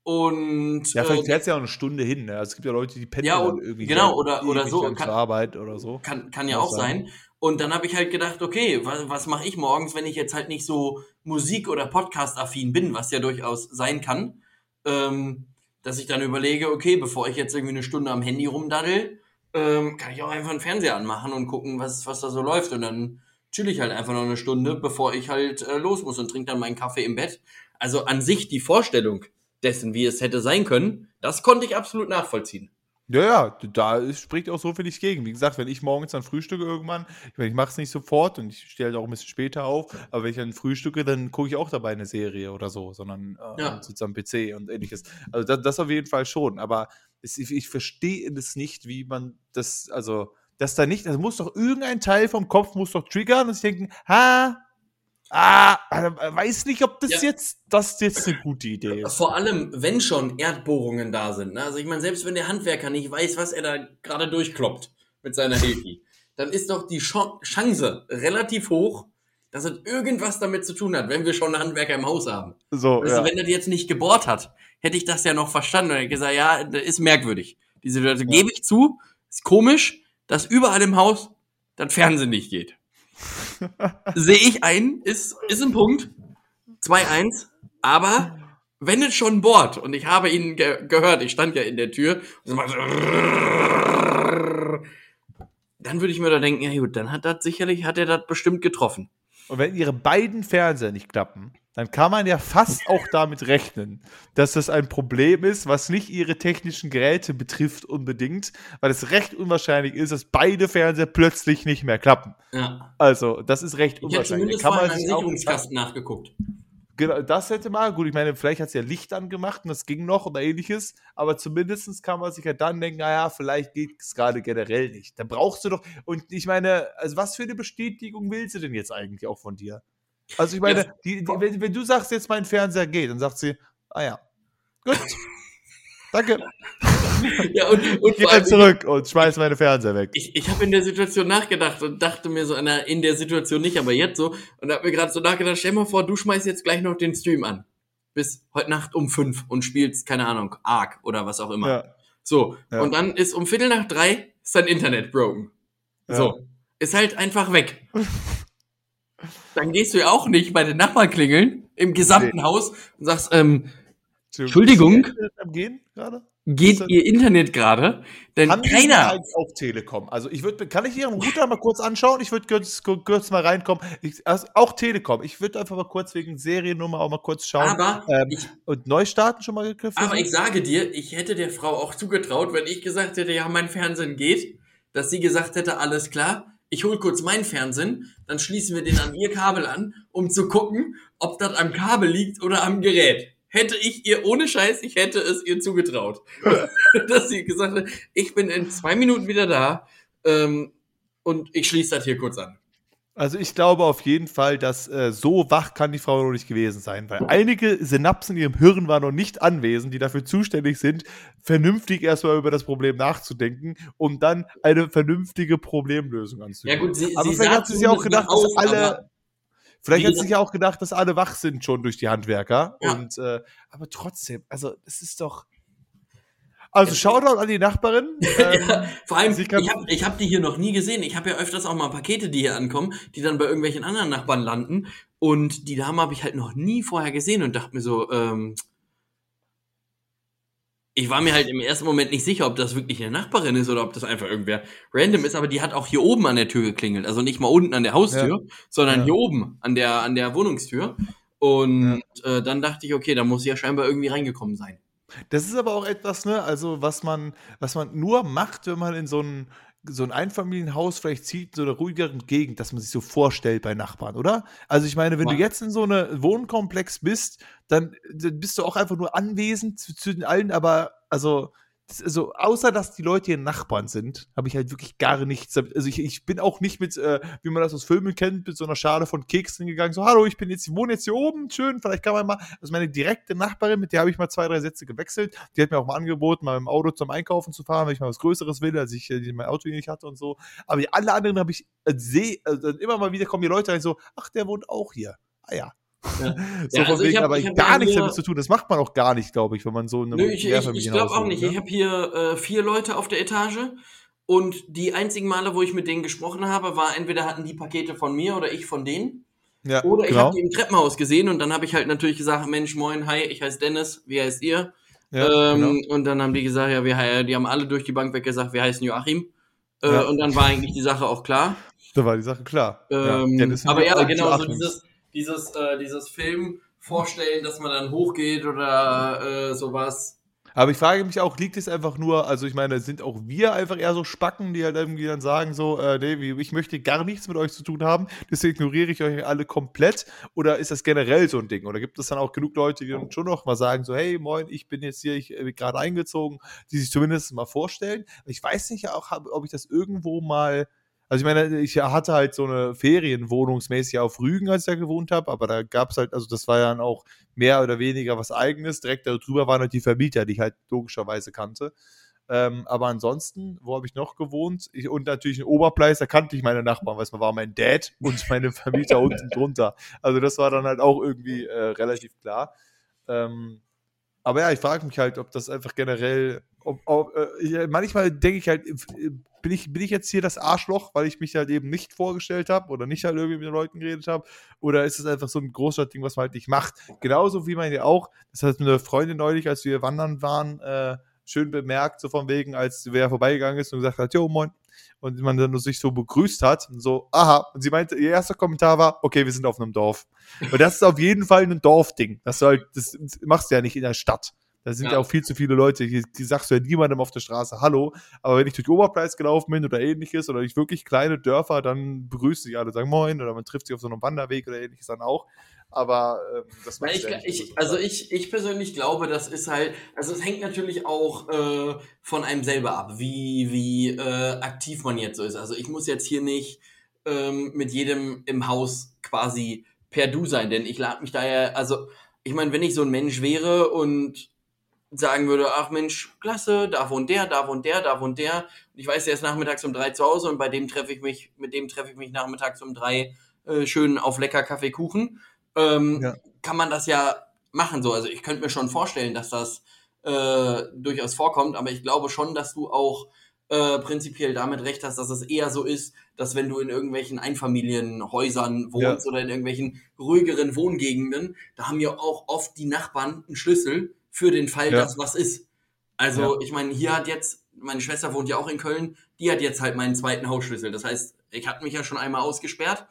und ja, vielleicht äh, fährt es ja auch eine Stunde hin. Ne? Also es gibt ja Leute, die pendeln ja, und, irgendwie genau oder oder so kann, zur Arbeit oder so. Kann kann ja auch sein. sein. Und dann habe ich halt gedacht, okay, was, was mache ich morgens, wenn ich jetzt halt nicht so Musik oder Podcast affin bin, was ja durchaus sein kann, ähm, dass ich dann überlege, okay, bevor ich jetzt irgendwie eine Stunde am Handy rumdaddel, ähm, kann ich auch einfach einen Fernseher anmachen und gucken, was was da so läuft und dann chill ich halt einfach noch eine Stunde, bevor ich halt äh, los muss und trinke dann meinen Kaffee im Bett. Also an sich die Vorstellung dessen, wie es hätte sein können, das konnte ich absolut nachvollziehen. Ja, ja, da spricht auch so viel nicht gegen. Wie gesagt, wenn ich morgens dann frühstücke irgendwann, ich meine, ich mache es nicht sofort und ich stehe halt auch ein bisschen später auf, aber wenn ich dann frühstücke, dann gucke ich auch dabei eine Serie oder so, sondern äh, ja. sitze am PC und ähnliches. Also das, das auf jeden Fall schon, aber es, ich, ich verstehe es nicht, wie man das, also, dass da nicht, das muss doch irgendein Teil vom Kopf muss doch triggern und sich denken, ha, ah, weiß nicht, ob das ja. jetzt, das jetzt eine gute Idee ist. Vor allem, wenn schon Erdbohrungen da sind. Ne? Also ich meine, selbst wenn der Handwerker nicht weiß, was er da gerade durchkloppt mit seiner Hilfe, dann ist doch die Chance relativ hoch, dass es irgendwas damit zu tun hat, wenn wir schon einen Handwerker im Haus haben. So, also ja. wenn er jetzt nicht gebohrt hat, hätte ich das ja noch verstanden und hätte gesagt, ja, das ist merkwürdig. Diese Situation ja. gebe ich zu, ist komisch, dass überall im Haus das Fernsehen nicht geht. Sehe ich ein, ist, ist ein Punkt. 2-1. Aber wenn es schon bohrt, und ich habe ihn ge gehört, ich stand ja in der Tür, dann würde ich mir da denken, ja gut, dann hat das sicherlich, hat er das bestimmt getroffen. Und wenn ihre beiden Fernseher nicht klappen, dann kann man ja fast auch damit rechnen, dass das ein Problem ist, was nicht ihre technischen Geräte betrifft unbedingt, weil es recht unwahrscheinlich ist, dass beide Fernseher plötzlich nicht mehr klappen. Ja. Also, das ist recht unwahrscheinlich. Ich habe zumindest kann man einen Sicherungskasten nachgeguckt. Genau, das hätte mal, gut, ich meine, vielleicht hat es ja Licht angemacht und das ging noch oder ähnliches, aber zumindest kann man sich ja dann denken, naja, vielleicht geht es gerade generell nicht. Da brauchst du doch, und ich meine, also was für eine Bestätigung will sie denn jetzt eigentlich auch von dir? Also ich meine, ja. die, die, wenn, wenn, du sagst, jetzt mein Fernseher geht, dann sagt sie, ah ja, gut, danke. ja, und, und Geh dann zurück und schmeiß meine Fernseher weg. Ich, ich habe in der Situation nachgedacht und dachte mir so, na, in der Situation nicht, aber jetzt so. Und habe mir gerade so nachgedacht, stell mal vor, du schmeißt jetzt gleich noch den Stream an. Bis heute Nacht um fünf und spielst, keine Ahnung, Ark oder was auch immer. Ja. So, ja. und dann ist um Viertel nach drei ist dein Internet broken. Ja. So, ist halt einfach weg. dann gehst du ja auch nicht bei den Nachbarn klingeln im gesamten nee. Haus und sagst, ähm, Entschuldigung. Gehen gerade? geht ihr Internet gerade? Denn Haben keiner. Halt auf Telekom. Also ich würde, kann ich Ihren Router mal kurz anschauen? Ich würde kurz, kurz mal reinkommen. Ich, also auch Telekom. Ich würde einfach mal kurz wegen Seriennummer auch mal kurz schauen. Aber ähm, ich, und Neustarten schon mal gegriffen. Aber ich sage dir, ich hätte der Frau auch zugetraut, wenn ich gesagt hätte, ja, mein Fernsehen geht, dass sie gesagt hätte, alles klar. Ich hole kurz meinen Fernsehen, dann schließen wir den an ihr Kabel an, um zu gucken, ob das am Kabel liegt oder am Gerät hätte ich ihr, ohne Scheiß, ich hätte es ihr zugetraut. dass sie gesagt hat, ich bin in zwei Minuten wieder da ähm, und ich schließe das hier kurz an. Also ich glaube auf jeden Fall, dass äh, so wach kann die Frau noch nicht gewesen sein, weil einige Synapsen in ihrem Hirn waren noch nicht anwesend, die dafür zuständig sind, vernünftig erstmal über das Problem nachzudenken, um dann eine vernünftige Problemlösung anzunehmen. Ja gut, sie, aber sie vielleicht hat sie sich auch gedacht, dass alle, vielleicht hat sie sich ja auch gedacht, dass alle wach sind schon durch die Handwerker. Ja. Und äh, aber trotzdem, also es ist doch, also Shoutout an die Nachbarin. Ähm, ja, vor allem, ich habe ich hab die hier noch nie gesehen. Ich habe ja öfters auch mal Pakete, die hier ankommen, die dann bei irgendwelchen anderen Nachbarn landen. Und die Dame habe ich halt noch nie vorher gesehen und dachte mir so, ähm, ich war mir halt im ersten Moment nicht sicher, ob das wirklich eine Nachbarin ist oder ob das einfach irgendwer random ist, aber die hat auch hier oben an der Tür geklingelt. Also nicht mal unten an der Haustür, ja. sondern ja. hier oben an der, an der Wohnungstür. Und äh, dann dachte ich, okay, da muss sie ja scheinbar irgendwie reingekommen sein. Das ist aber auch etwas, ne, also was man, was man nur macht, wenn man in so ein, so ein Einfamilienhaus vielleicht zieht, in so einer ruhigeren Gegend, dass man sich so vorstellt bei Nachbarn, oder? Also ich meine, wenn ja. du jetzt in so einem Wohnkomplex bist, dann, dann, bist du auch einfach nur anwesend zu, zu den allen, aber also also außer dass die Leute hier Nachbarn sind, habe ich halt wirklich gar nichts damit. Also ich, ich bin auch nicht mit, äh, wie man das aus Filmen kennt, mit so einer Schale von Keksen gegangen, so, hallo, ich bin jetzt, ich wohne jetzt hier oben, schön, vielleicht kann man mal, also meine direkte Nachbarin, mit der habe ich mal zwei, drei Sätze gewechselt, die hat mir auch mal angeboten, mal im Auto zum Einkaufen zu fahren, wenn ich mal was Größeres will, als ich äh, mein Auto hier nicht hatte und so. Aber alle anderen habe ich, äh, sehe, also immer mal wieder kommen die Leute rein, so, ach, der wohnt auch hier. Ah ja, ja. so ja, also wegen, hab, aber gar nichts damit zu tun. Das macht man auch gar nicht, glaube ich, wenn man so eine Nö, ich, ich, ich glaube auch nicht. Ne? Ich habe hier äh, vier Leute auf der Etage und die einzigen Male, wo ich mit denen gesprochen habe, war entweder hatten die Pakete von mir oder ich von denen. Ja, oder ich genau. habe die im Treppenhaus gesehen und dann habe ich halt natürlich gesagt, Mensch, moin, hi, ich heiße Dennis, wie heißt ihr? Ja, ähm, genau. Und dann haben die gesagt, ja, wir, die haben alle durch die Bank weg gesagt, wir heißen Joachim. Äh, ja. Und dann war eigentlich die Sache auch klar. Da war die Sache klar. Ähm, ja, aber ja, genau, so dieses, dieses, äh, dieses Film vorstellen, dass man dann hochgeht oder äh, sowas. Aber ich frage mich auch, liegt es einfach nur, also ich meine, sind auch wir einfach eher so Spacken, die halt irgendwie dann sagen so, äh, nee, ich möchte gar nichts mit euch zu tun haben, deswegen ignoriere ich euch alle komplett? Oder ist das generell so ein Ding? Oder gibt es dann auch genug Leute, die dann schon noch mal sagen so, hey, moin, ich bin jetzt hier, ich bin äh, gerade eingezogen, die sich zumindest mal vorstellen? Ich weiß nicht auch, ob ich das irgendwo mal also ich meine, ich hatte halt so eine Ferienwohnungsmäßig auf Rügen, als ich da gewohnt habe, aber da gab es halt, also das war ja dann auch mehr oder weniger was eigenes. Direkt darüber waren halt die Vermieter, die ich halt logischerweise kannte. Ähm, aber ansonsten, wo habe ich noch gewohnt? Ich, und natürlich in Oberpleis, da kannte ich meine Nachbarn, weil es war mein Dad und meine Vermieter unten drunter. Also das war dann halt auch irgendwie äh, relativ klar. Ähm, aber ja, ich frage mich halt, ob das einfach generell, ob, ob, äh, manchmal denke ich halt, bin ich, bin ich jetzt hier das Arschloch, weil ich mich halt eben nicht vorgestellt habe oder nicht halt irgendwie mit den Leuten geredet habe? Oder ist es einfach so ein Großstadtding, was man halt nicht macht? Genauso wie man ja auch, das hat eine Freundin neulich, als wir wandern waren, äh, schön bemerkt, so von wegen, als wer vorbeigegangen ist und gesagt hat, jo, moin. Und man dann sich so begrüßt hat, und so, aha. Und sie meinte, ihr erster Kommentar war, okay, wir sind auf einem Dorf. Und das ist auf jeden Fall ein Dorfding. Das, halt, das machst du ja nicht in der Stadt. Da sind ja. ja, auch viel zu viele Leute, die, die sagst du ja niemandem auf der Straße Hallo. Aber wenn ich durch Oberpreis gelaufen bin oder ähnliches oder ich wirklich kleine Dörfer, dann begrüßen sich alle, sagen Moin oder man trifft sich auf so einem Wanderweg oder ähnliches dann auch. Aber ähm, das macht ich, ja ich, Also ich, ich persönlich glaube, das ist halt, also es hängt natürlich auch äh, von einem selber ab, wie, wie äh, aktiv man jetzt so ist. Also ich muss jetzt hier nicht ähm, mit jedem im Haus quasi per Du sein, denn ich lade mich da ja, also ich meine, wenn ich so ein Mensch wäre und sagen würde, ach Mensch, klasse, da wohnt der, da wohnt der, da wohnt der. Und ich weiß, der ist nachmittags um drei zu Hause und bei dem treffe ich mich, mit dem treffe ich mich nachmittags um drei äh, schön auf lecker Kaffeekuchen. Ähm, ja. Kann man das ja machen so. Also ich könnte mir schon vorstellen, dass das äh, durchaus vorkommt, aber ich glaube schon, dass du auch äh, prinzipiell damit recht hast, dass es eher so ist, dass wenn du in irgendwelchen Einfamilienhäusern wohnst ja. oder in irgendwelchen ruhigeren Wohngegenden, da haben ja auch oft die Nachbarn einen Schlüssel für den Fall, ja. dass was ist. Also, ja. ich meine, hier hat jetzt, meine Schwester wohnt ja auch in Köln, die hat jetzt halt meinen zweiten Hausschlüssel. Das heißt, ich hatte mich ja schon einmal ausgesperrt.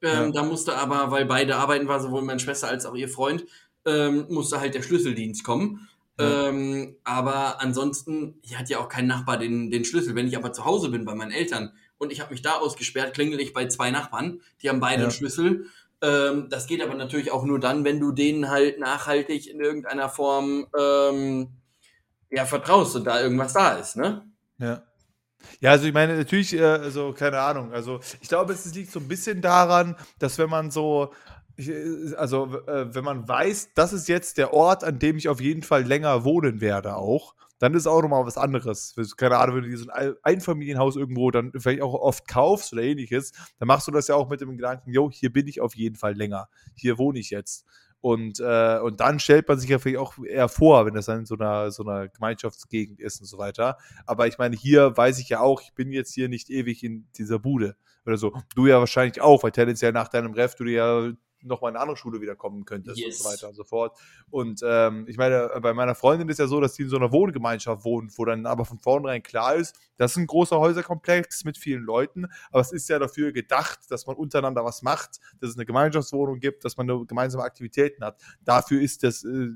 Ähm, ja. Da musste aber, weil beide arbeiten war, sowohl meine Schwester als auch ihr Freund, ähm, musste halt der Schlüsseldienst kommen. Ähm, aber ansonsten, hier hat ja auch kein Nachbar den, den Schlüssel. Wenn ich aber zu Hause bin bei meinen Eltern und ich habe mich da ausgesperrt, klingel ich bei zwei Nachbarn, die haben beide einen Schlüssel ähm, das geht aber natürlich auch nur dann, wenn du denen halt nachhaltig in irgendeiner Form ähm, ja vertraust und da irgendwas da ist, ne? Ja. Ja, also ich meine, natürlich, äh, also keine Ahnung. Also ich glaube, es liegt so ein bisschen daran, dass wenn man so, äh, also äh, wenn man weiß, das ist jetzt der Ort, an dem ich auf jeden Fall länger wohnen werde auch, dann ist auch nochmal was anderes. Keine Ahnung, wenn du dir so ein Einfamilienhaus irgendwo dann vielleicht auch oft kaufst oder ähnliches, dann machst du das ja auch mit dem Gedanken, jo, hier bin ich auf jeden Fall länger. Hier wohne ich jetzt. Und, äh, und dann stellt man sich ja vielleicht auch eher vor, wenn das dann in so einer, so einer Gemeinschaftsgegend ist und so weiter. Aber ich meine, hier weiß ich ja auch, ich bin jetzt hier nicht ewig in dieser Bude oder so. Du ja wahrscheinlich auch, weil tendenziell nach deinem Ref du dir ja nochmal in eine andere Schule wieder kommen könntest yes. und so weiter und so fort. Und ähm, ich meine, bei meiner Freundin ist ja so, dass die in so einer Wohngemeinschaft wohnt, wo dann aber von vornherein klar ist, das ist ein großer Häuserkomplex mit vielen Leuten, aber es ist ja dafür gedacht, dass man untereinander was macht, dass es eine Gemeinschaftswohnung gibt, dass man gemeinsame Aktivitäten hat. Dafür ist das äh,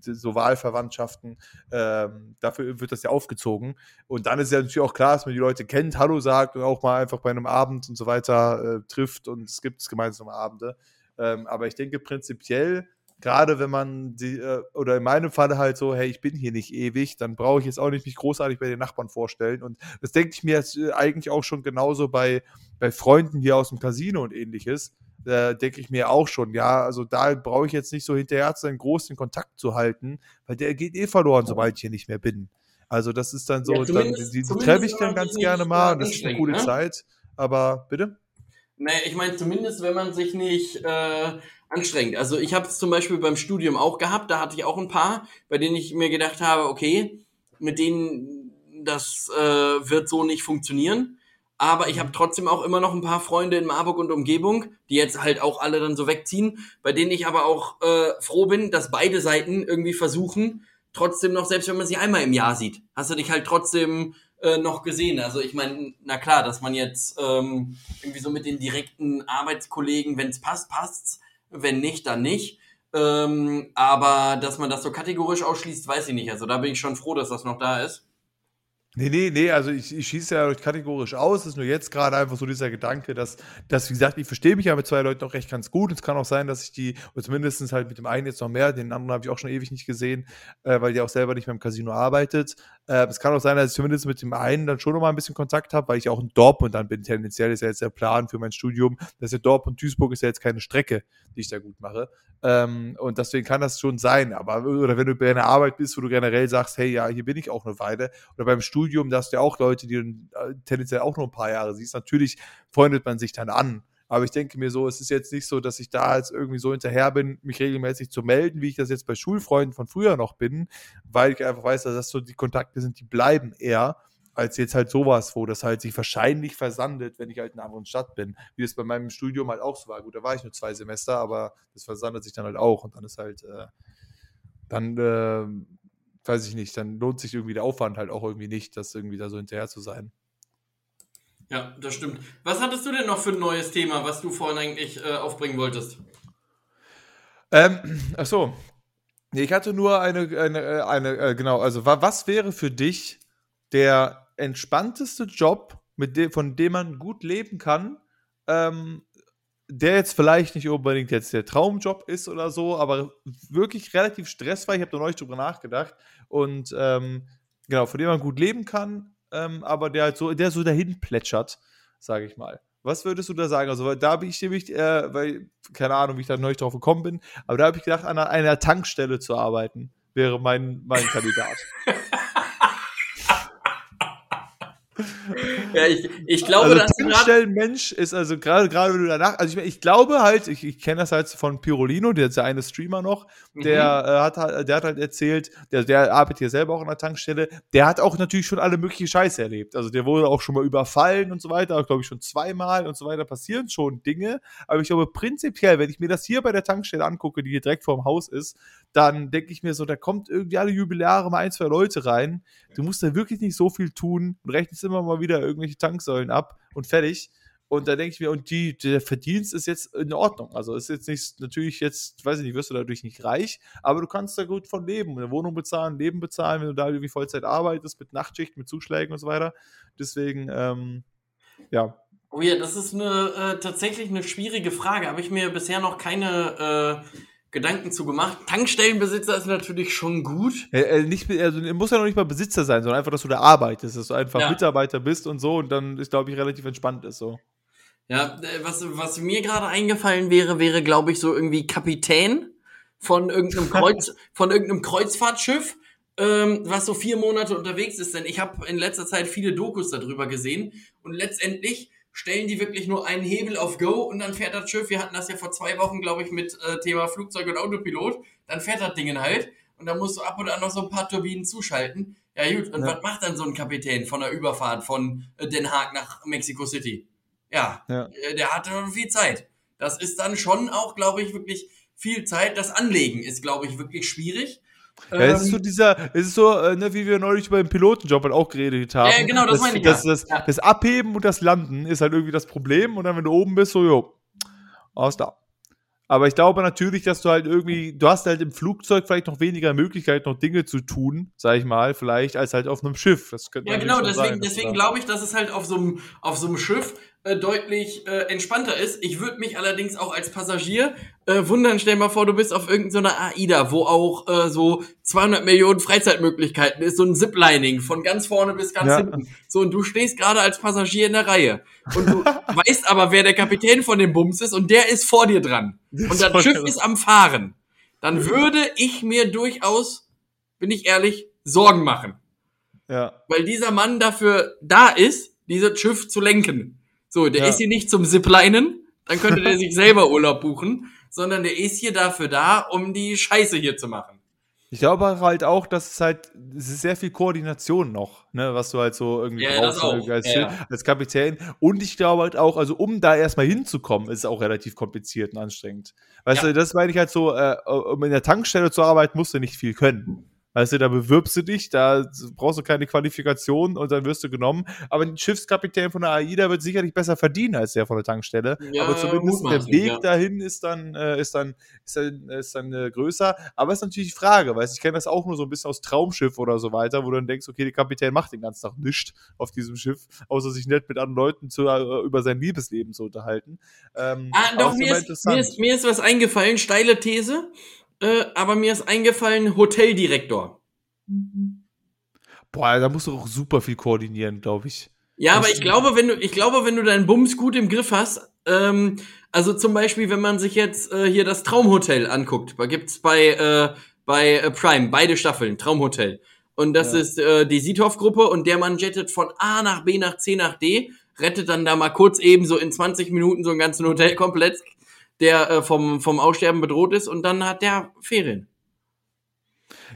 so Wahlverwandtschaften, äh, dafür wird das ja aufgezogen. Und dann ist ja natürlich auch klar, dass man die Leute kennt, Hallo sagt und auch mal einfach bei einem Abend und so weiter äh, trifft und es gibt gemeinsame Abende. Ähm, aber ich denke prinzipiell, gerade wenn man die, äh, oder in meinem Fall halt so, hey, ich bin hier nicht ewig, dann brauche ich jetzt auch nicht mich großartig bei den Nachbarn vorstellen. Und das denke ich mir jetzt äh, eigentlich auch schon genauso bei, bei Freunden hier aus dem Casino und ähnliches. Da denke ich mir auch schon, ja, also da brauche ich jetzt nicht so hinterher zu sein, groß den Kontakt zu halten, weil der geht eh verloren, sobald ich hier nicht mehr bin. Also das ist dann so, ja, dann, die, die treffe ich dann ganz gerne mal, das ist eine coole ne? Zeit. Aber bitte? Naja, ich meine, zumindest wenn man sich nicht äh, anstrengt. Also ich habe es zum Beispiel beim Studium auch gehabt, da hatte ich auch ein paar, bei denen ich mir gedacht habe, okay, mit denen das äh, wird so nicht funktionieren. Aber ich habe trotzdem auch immer noch ein paar Freunde in Marburg und Umgebung, die jetzt halt auch alle dann so wegziehen, bei denen ich aber auch äh, froh bin, dass beide Seiten irgendwie versuchen, trotzdem noch, selbst wenn man sie einmal im Jahr sieht, hast du dich halt trotzdem äh, noch gesehen. Also ich meine, na klar, dass man jetzt ähm, irgendwie so mit den direkten Arbeitskollegen, wenn es passt, passt's. Wenn nicht, dann nicht. Ähm, aber dass man das so kategorisch ausschließt, weiß ich nicht. Also da bin ich schon froh, dass das noch da ist. Nee, nee, nee, also ich, ich schieße ja kategorisch aus. Es ist nur jetzt gerade einfach so dieser Gedanke, dass, dass wie gesagt, ich verstehe mich ja mit zwei Leuten auch recht ganz gut. Es kann auch sein, dass ich die, oder zumindest halt mit dem einen jetzt noch mehr, den anderen habe ich auch schon ewig nicht gesehen, äh, weil der auch selber nicht mehr im Casino arbeitet. Äh, es kann auch sein, dass ich zumindest mit dem einen dann schon noch mal ein bisschen Kontakt habe, weil ich auch in Dortmund dann bin. Tendenziell ist ja jetzt der Plan für mein Studium. Das ist ja Dortmund, Duisburg ist ja jetzt keine Strecke, die ich da gut mache. Ähm, und deswegen kann das schon sein. Aber, oder wenn du bei einer Arbeit bist, wo du generell sagst, hey, ja, hier bin ich auch eine Weile. Oder beim Studium, da hast du ja auch Leute, die du äh, tendenziell auch nur ein paar Jahre siehst. Natürlich freundet man sich dann an. Aber ich denke mir so, es ist jetzt nicht so, dass ich da jetzt irgendwie so hinterher bin, mich regelmäßig zu melden, wie ich das jetzt bei Schulfreunden von früher noch bin, weil ich einfach weiß, dass das so die Kontakte sind, die bleiben eher als jetzt halt sowas, wo das halt sich wahrscheinlich versandet, wenn ich halt in einer anderen Stadt bin. Wie es bei meinem Studium halt auch so war. Gut, da war ich nur zwei Semester, aber das versandet sich dann halt auch und dann ist halt, äh, dann, äh, weiß ich nicht, dann lohnt sich irgendwie der Aufwand halt auch irgendwie nicht, das irgendwie da so hinterher zu sein. Ja, das stimmt. Was hattest du denn noch für ein neues Thema, was du vorhin eigentlich äh, aufbringen wolltest? Ähm, ach so. Ich hatte nur eine, eine, äh, eine äh, genau, also was wäre für dich der entspannteste Job, mit dem, von dem man gut leben kann, ähm, der jetzt vielleicht nicht unbedingt jetzt der Traumjob ist oder so, aber wirklich relativ stressfrei. Ich habe da neulich drüber nachgedacht und ähm, genau, von dem man gut leben kann, ähm, aber der halt so, der so dahin plätschert, sage ich mal. Was würdest du da sagen? Also, da bin ich nämlich, äh, weil, keine Ahnung, wie ich da neulich drauf gekommen bin, aber da habe ich gedacht, an einer Tankstelle zu arbeiten, wäre mein, mein Kandidat. ja, ich, ich glaube, also dass Tankstellenmensch ist also gerade gerade wenn du danach, also ich, ich glaube halt, ich, ich kenne das halt von Pirolino, der ist ja eine Streamer noch, der mhm. äh, hat halt, der hat halt erzählt, der, der arbeitet hier selber auch an der Tankstelle, der hat auch natürlich schon alle möglichen Scheiße erlebt. Also der wurde auch schon mal überfallen und so weiter, glaube ich schon zweimal und so weiter passieren schon Dinge, aber ich glaube prinzipiell, wenn ich mir das hier bei der Tankstelle angucke, die hier direkt vor dem Haus ist, dann denke ich mir so, da kommt irgendwie alle Jubiläare mal ein, zwei Leute rein. Du musst da wirklich nicht so viel tun und rechnest immer mal wieder irgendwelche Tanksäulen ab und fertig. Und da denke ich mir, und die, der Verdienst ist jetzt in Ordnung. Also ist jetzt nicht, natürlich jetzt, weiß ich nicht, wirst du dadurch nicht reich, aber du kannst da gut von leben. Eine Wohnung bezahlen, Leben bezahlen, wenn du da irgendwie Vollzeit arbeitest, mit Nachtschicht, mit Zuschlägen und so weiter. Deswegen, ähm, ja. Oh ja, das ist eine, äh, tatsächlich eine schwierige Frage. Habe ich mir bisher noch keine, äh, Gedanken zu gemacht. Tankstellenbesitzer ist natürlich schon gut. Äh, äh, nicht, also muss ja noch nicht mal Besitzer sein, sondern einfach, dass du da arbeitest, dass du einfach ja. Mitarbeiter bist und so und dann ist, glaube ich, relativ entspannt ist so. Ja, äh, was, was mir gerade eingefallen wäre, wäre, glaube ich, so irgendwie Kapitän von irgendeinem Kreuz, von irgendeinem Kreuzfahrtschiff, ähm, was so vier Monate unterwegs ist. Denn ich habe in letzter Zeit viele Dokus darüber gesehen und letztendlich stellen die wirklich nur einen Hebel auf Go und dann fährt das Schiff. Wir hatten das ja vor zwei Wochen, glaube ich, mit äh, Thema Flugzeug und Autopilot. Dann fährt das Ding halt und dann musst du ab und an noch so ein paar Turbinen zuschalten. Ja gut, und ja. was macht dann so ein Kapitän von der Überfahrt von äh, Den Haag nach Mexico City? Ja, ja. Äh, der hatte viel Zeit. Das ist dann schon auch, glaube ich, wirklich viel Zeit. Das Anlegen ist, glaube ich, wirklich schwierig. Ja, es ist so ähm, dieser, es ist so, äh, ne, wie wir neulich über den Pilotenjob halt auch geredet haben. Ja, genau, das, das meine ich. Das, das, ja. das, Abheben und das Landen ist halt irgendwie das Problem und dann, wenn du oben bist, so, jo, aus da. Aber ich glaube natürlich, dass du halt irgendwie, du hast halt im Flugzeug vielleicht noch weniger Möglichkeit, noch Dinge zu tun, sag ich mal, vielleicht, als halt auf einem Schiff. Das könnte ja, genau, deswegen, deswegen glaube ich, dass es halt auf so einem, auf so einem Schiff äh, deutlich äh, entspannter ist. Ich würde mich allerdings auch als Passagier äh, wundern, stell mal vor, du bist auf irgendeiner AIDA, wo auch äh, so 200 Millionen Freizeitmöglichkeiten ist, so ein Ziplining von ganz vorne bis ganz ja. hinten. So, und du stehst gerade als Passagier in der Reihe. Und du weißt aber, wer der Kapitän von dem Bums ist und der ist vor dir dran. Und das Schiff ist am Fahren. Dann würde ich mir durchaus, bin ich ehrlich, Sorgen machen. Ja. Weil dieser Mann dafür da ist, dieses Schiff zu lenken. So, der ja. ist hier nicht zum Ziplinen, dann könnte der sich selber Urlaub buchen, sondern der ist hier dafür da, um die Scheiße hier zu machen. Ich glaube halt auch, dass es halt es ist sehr viel Koordination noch, ne, was du halt so irgendwie ja, brauchst als, ja. als, Kapitän. Und ich glaube halt auch, also um da erstmal hinzukommen, ist es auch relativ kompliziert und anstrengend. Weißt ja. du, das meine ich halt so, äh, um in der Tankstelle zu arbeiten, musst du nicht viel können. Weißt du, da bewirbst du dich, da brauchst du keine Qualifikation und dann wirst du genommen. Aber ein Schiffskapitän von der AIDA wird sicherlich besser verdienen als der von der Tankstelle. Ja, Aber zumindest der Weg ja. dahin ist dann, äh, ist dann, ist dann, ist dann äh, größer. Aber es ist natürlich die Frage, weißt du, ich kenne das auch nur so ein bisschen aus Traumschiff oder so weiter, wo du dann denkst, okay, der Kapitän macht den ganzen Tag nichts auf diesem Schiff, außer sich nett mit anderen Leuten zu, äh, über sein Liebesleben zu unterhalten. Ähm, ah, doch, mir ist, mir, ist, mir ist was eingefallen, steile These. Äh, aber mir ist eingefallen Hoteldirektor. Boah, da musst du auch super viel koordinieren, glaube ich. Ja, aber ich glaube, wenn du, ich glaube, wenn du deinen Bums gut im Griff hast, ähm, also zum Beispiel, wenn man sich jetzt äh, hier das Traumhotel anguckt, da gibt's bei äh, bei äh, Prime beide Staffeln Traumhotel und das ja. ist äh, die Sithoff-Gruppe und der Mann jettet von A nach B nach C nach D, rettet dann da mal kurz eben so in 20 Minuten so einen ganzen Hotelkomplex, der äh, vom, vom Aussterben bedroht ist und dann hat der Ferien.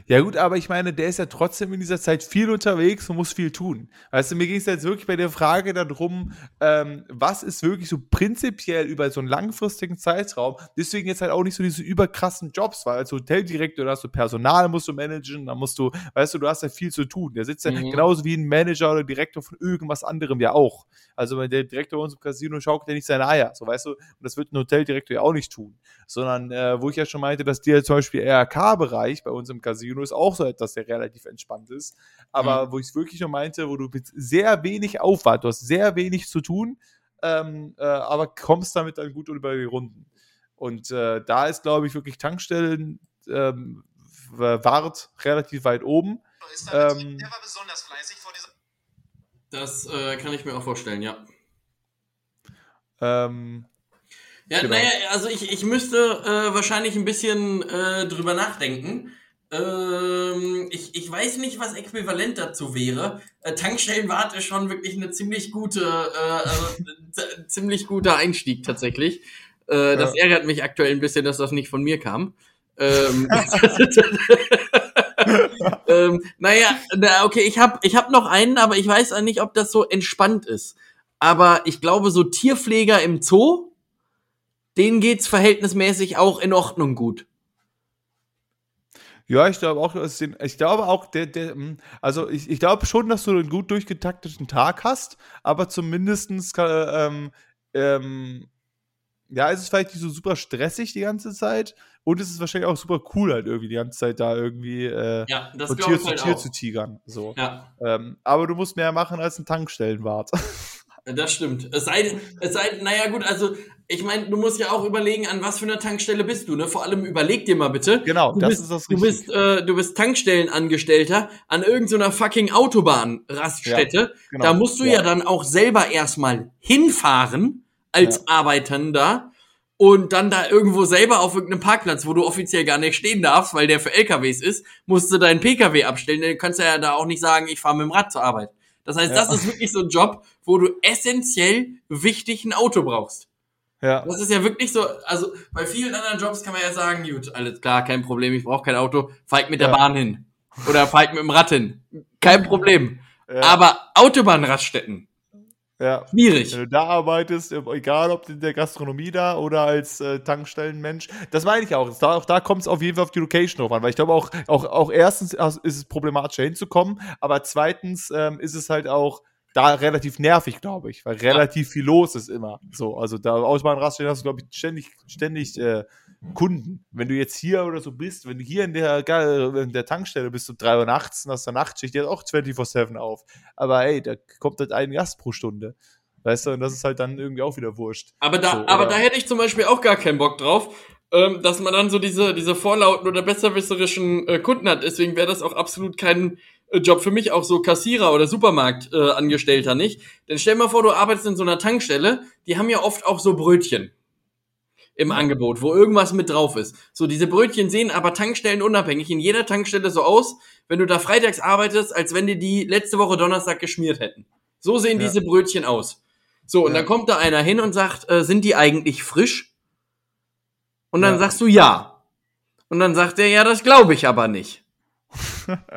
Ja gut, aber ich meine, der ist ja trotzdem in dieser Zeit viel unterwegs und muss viel tun. Weißt du, mir ging es jetzt wirklich bei der Frage darum, ähm, was ist wirklich so prinzipiell über so einen langfristigen Zeitraum, deswegen jetzt halt auch nicht so diese überkrassen Jobs, weil als Hoteldirektor, da hast du Personal, musst du managen, da musst du, weißt du, du hast ja viel zu tun. Der sitzt ja mhm. genauso wie ein Manager oder Direktor von irgendwas anderem ja auch. Also der Direktor bei uns im Casino schaukelt ja nicht seine Eier, so weißt du, und das wird ein Hoteldirektor ja auch nicht tun. Sondern, äh, wo ich ja schon meinte, dass dir zum Beispiel RK-Bereich bei uns im Casino ist auch so etwas, der relativ entspannt ist. Aber mhm. wo ich es wirklich nur meinte, wo du mit sehr wenig Aufwand, du hast sehr wenig zu tun, ähm, äh, aber kommst damit dann gut über die Runden. Und äh, da ist, glaube ich, wirklich Tankstellen ähm, Wart relativ weit oben. Ähm, der war besonders fleißig vor dieser das äh, kann ich mir auch vorstellen, ja. Ähm, ja, genau. naja, also ich, ich müsste äh, wahrscheinlich ein bisschen äh, drüber nachdenken. Ähm, ich, ich weiß nicht, was äquivalent dazu wäre. Äh, Tankstellenwart ist schon wirklich eine ziemlich gute, äh, also, ziemlich guter Einstieg tatsächlich. Äh, das ja. ärgert mich aktuell ein bisschen, dass das nicht von mir kam. Ähm, ähm, naja, na, okay, ich habe ich hab noch einen, aber ich weiß auch nicht, ob das so entspannt ist. Aber ich glaube, so Tierpfleger im Zoo, denen geht's verhältnismäßig auch in Ordnung gut. Ja, ich glaube auch, ich glaube auch, der, der, hm, also ich, ich glaube schon, dass du einen gut durchgetakteten Tag hast, aber zumindestens ähm, ähm, ja, es ist vielleicht nicht so super stressig die ganze Zeit und es ist wahrscheinlich auch super cool halt irgendwie die ganze Zeit da irgendwie äh, ja, von Tier zu halt Tier auch. zu tigern. So. Ja. Ähm, aber du musst mehr machen als ein Tankstellenwart. Das stimmt. Es sei, es sei, naja gut, also ich meine, du musst ja auch überlegen, an was für einer Tankstelle bist du, ne? Vor allem überleg dir mal bitte. Genau, du das bist, ist das Du bist, äh, du bist Tankstellenangestellter an irgendeiner fucking Autobahnraststätte. Ja, genau. Da musst du ja. Ja. dann auch selber erstmal hinfahren als Arbeitender und dann da irgendwo selber auf irgendeinem Parkplatz, wo du offiziell gar nicht stehen darfst, weil der für LKWs ist, musst du deinen PKW abstellen. Dann kannst du ja da auch nicht sagen, ich fahre mit dem Rad zur Arbeit. Das heißt, Ja. das ist wirklich so ein Job, wo du essentiell wichtig ein Auto brauchst. Ja. Das ist ja wirklich so, also bei vielen anderen Jobs kann man ja sagen, gut, alles klar, kein Problem, ich brauche kein Auto, fahr ich mit der Ja. Bahn hin. Oder fahr ich mit dem Rad hin. Kein Problem. Ja. Aber Autobahnraststätten, ja. schwierig. Wenn du da arbeitest, egal ob in der Gastronomie da oder als äh, Tankstellenmensch, das meine ich auch. Da, auch da kommt es auf jeden Fall auf die Location drauf an, weil ich glaube auch, auch, auch erstens ist es problematischer hinzukommen, aber zweitens ähm, ist es halt auch da relativ nervig, glaube ich, weil relativ viel los ist immer. So, also da Ausbahnraststellen hast du, glaube ich, ständig, ständig äh, Kunden. Wenn du jetzt hier oder so bist, wenn du hier in der, in der Tankstelle bist, um 3 Uhr nachts und hast eine Nachtschicht, die hat auch 24-7 auf. Aber ey, da kommt halt ein Gast pro Stunde. Weißt du, und das ist halt dann irgendwie auch wieder wurscht. Aber da, So, aber da hätte ich zum Beispiel auch gar keinen Bock drauf, ähm, dass man dann so diese, diese vorlauten oder besserwisserischen äh, Kunden hat. Deswegen wäre das auch absolut kein Job für mich, auch so Kassierer oder Supermarktangestellter äh, nicht. Denn stell mal vor, du arbeitest in so einer Tankstelle, die haben ja oft auch so Brötchen im Angebot, wo irgendwas mit drauf ist. So, diese Brötchen sehen aber Tankstellen unabhängig in jeder Tankstelle so aus, wenn du da freitags arbeitest, als wenn die die letzte Woche Donnerstag geschmiert hätten. So sehen Ja. diese Brötchen aus. So, und Ja. dann kommt da einer hin und sagt, äh, sind die eigentlich frisch? Und dann Ja. sagst du ja. Und dann sagt er, ja, das glaube ich aber nicht.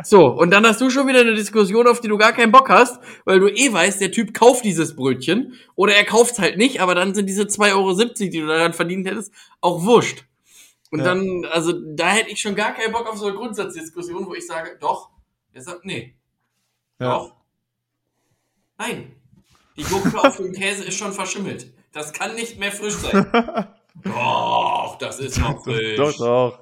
So, und dann hast du schon wieder eine Diskussion, auf die du gar keinen Bock hast, weil du eh weißt, der Typ kauft dieses Brötchen oder er kauft's halt nicht, aber dann sind diese 2,70 Euro, die du daran verdient hättest, auch wurscht. Und Ja. dann, also da hätte ich schon gar keinen Bock auf so eine Grundsatzdiskussion, wo ich sage, doch, er sagt, nee, Ja. doch, nein, die Gurke auf dem Käse ist schon verschimmelt. Das kann nicht mehr frisch sein. doch, das ist noch frisch. Doch, doch.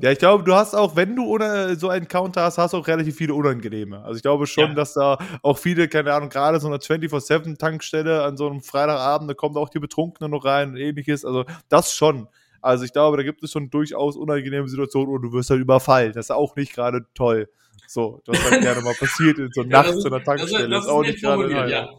Ja, ich glaube, du hast auch, wenn du ohne so einen Counter hast, hast du auch relativ viele unangenehme. Also ich glaube schon, Ja. dass da auch viele, keine Ahnung, gerade so eine 24-7-Tankstelle an so einem Freitagabend, da kommen auch die Betrunkenen noch rein und ähnliches. Also das schon. Also ich glaube, da gibt es schon durchaus unangenehme Situationen und du wirst halt überfallen. Das ist auch nicht gerade toll. So, das halt gerne mal passiert in so Ja, nachts ist- in der Tankstelle. Das, das ist auch nicht gerade ja.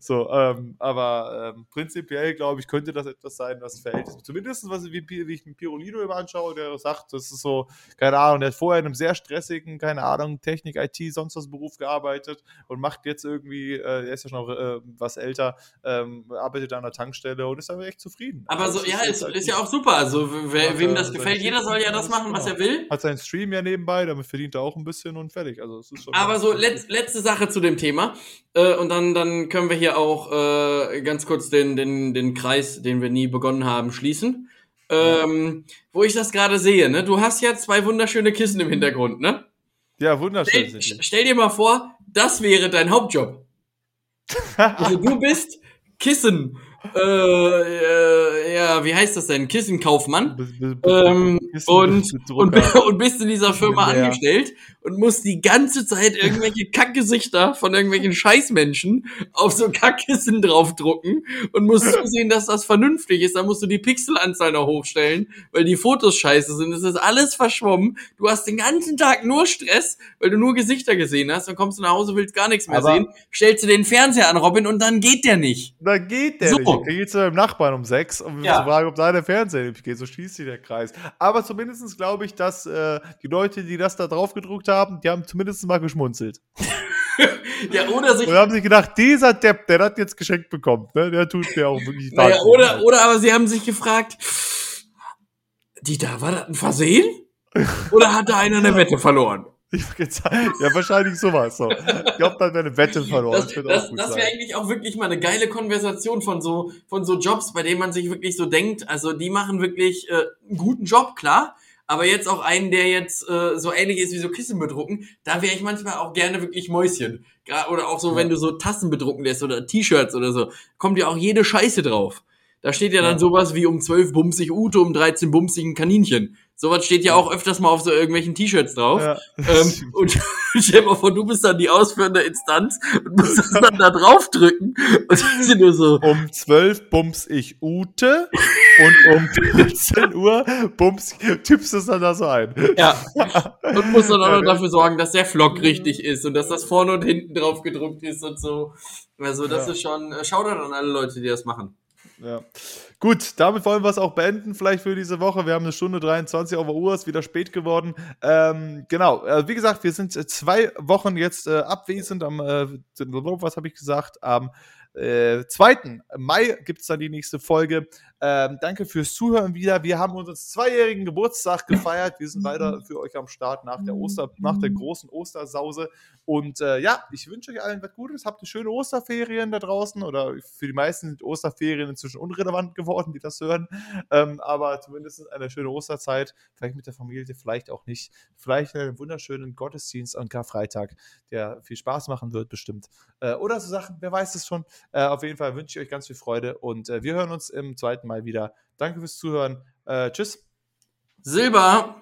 So, ähm, aber ähm, prinzipiell glaube ich, könnte das etwas sein, was verhält. Zumindest, was wie, wie ich mit Pirolino immer anschaue, der sagt, das ist so, keine Ahnung, der hat vorher in einem sehr stressigen, keine Ahnung, Technik, IT, sonst was Beruf gearbeitet und macht jetzt irgendwie, äh, er ist ja schon auch äh, was älter, ähm, arbeitet an der Tankstelle und ist aber echt zufrieden. Aber Also, so, ja, ist, halt ist ja auch super. Also, wer, wem das gefällt, jeder soll ja das machen, was er will. Hat seinen Stream ja nebenbei, damit verdient er auch ein bisschen und fertig. Also, es ist schon. Aber so, letz, letzte Sache zu dem Thema. Äh, und dann, dann können wir hier auch äh, ganz kurz den, den, den Kreis, den wir nie begonnen haben, schließen. Ähm, wo ich das gerade sehe, ne? Du hast ja zwei wunderschöne Kissen im Hintergrund, ne? Ja, wunderschön. Stell, stell dir mal vor, das wäre dein Hauptjob. Also du bist Kissen, äh, äh, ja, wie heißt das denn? Kissenkaufmann. B- b- b- Ähm, Kissen und, und, und bist in dieser Firma Ja. angestellt und musst die ganze Zeit irgendwelche Kackgesichter von irgendwelchen Scheißmenschen auf so Kackkissen draufdrucken und musst zusehen, dass das vernünftig ist. Dann musst du die Pixelanzahl noch hochstellen, weil die Fotos scheiße sind. Es ist alles verschwommen. Du hast den ganzen Tag nur Stress, weil du nur Gesichter gesehen hast. Dann kommst du nach Hause, willst gar nichts mehr Aber- sehen. Stellst du den Fernseher an, Robin, und dann geht der nicht. Da geht der So. nicht. Da geht zu deinem Nachbarn um sechs, um Ja. zu fragen, ob da der Fernseher geht. So schließt sich der Kreis. Aber zumindest glaube ich, dass äh, die Leute, die das da drauf gedruckt haben, die haben zumindest mal geschmunzelt. Ja, oder sich Und haben sich gedacht, dieser Depp, der das jetzt geschenkt bekommt, ne, der tut mir auch wirklich Naja, oder, oder aber sie haben sich gefragt, Dieter, war das ein Versehen? Oder hat da einer eine Wette verloren? Ja, wahrscheinlich sowas. So. Ich glaube, dann wäre eine Wette verloren. Das, das, das wäre eigentlich auch wirklich mal eine geile Konversation von so, von so Jobs, bei denen man sich wirklich so denkt, also die machen wirklich äh, einen guten Job, klar, aber jetzt auch einen, der jetzt äh, so ähnlich ist wie so Kissen bedrucken, da wäre ich manchmal auch gerne wirklich Mäuschen. Oder auch so, Ja. wenn du so Tassen bedrucken lässt oder T-Shirts oder so, kommt ja auch jede Scheiße drauf. Da steht ja dann Ja. sowas wie um 12 bumsig Ute, um 13 bumsigen Kaninchen. Sowas steht ja auch öfters mal auf so irgendwelchen T-Shirts drauf. Ja, ähm, und stell mal vor, du bist dann die ausführende Instanz und musst das dann da draufdrücken. Und sind nur so. Um 12 bums ich Ute und um 14 Uhr bums, tippst du es dann da so ein. Ja. Und musst dann auch noch dafür sorgen, dass der Flock richtig ist und dass das vorne und hinten drauf gedruckt ist und so. Also, das ja. ist schon, äh, Shoutout an alle Leute, die das machen. Ja. Gut, damit wollen wir es auch beenden, vielleicht für diese Woche. Wir haben eine Stunde 23 auf der Uhr, ist wieder spät geworden. Ähm, genau, äh, wie gesagt, wir sind zwei Wochen jetzt äh, abwesend. Am, äh, was habe ich gesagt? Am äh, 2. Mai gibt es dann die nächste Folge. Ähm, danke fürs Zuhören wieder. Wir haben unseren zweijährigen Geburtstag gefeiert. Wir sind weiter für euch am Start nach der Oster, nach der großen Ostersause. Und äh, ja, ich wünsche euch allen was Gutes. Habt ihr schöne Osterferien da draußen? Oder für die meisten sind Osterferien inzwischen unrelevant geworden, die das hören. Ähm, aber zumindest eine schöne Osterzeit. Vielleicht mit der Familie, vielleicht auch nicht. Vielleicht einen wunderschönen Gottesdienst am Karfreitag, der viel Spaß machen wird, bestimmt. Äh, oder so Sachen, wer weiß es schon. Äh, auf jeden Fall wünsche ich euch ganz viel Freude und äh, wir hören uns im zweiten Mal wieder. Danke fürs Zuhören. Äh, tschüss. Silber.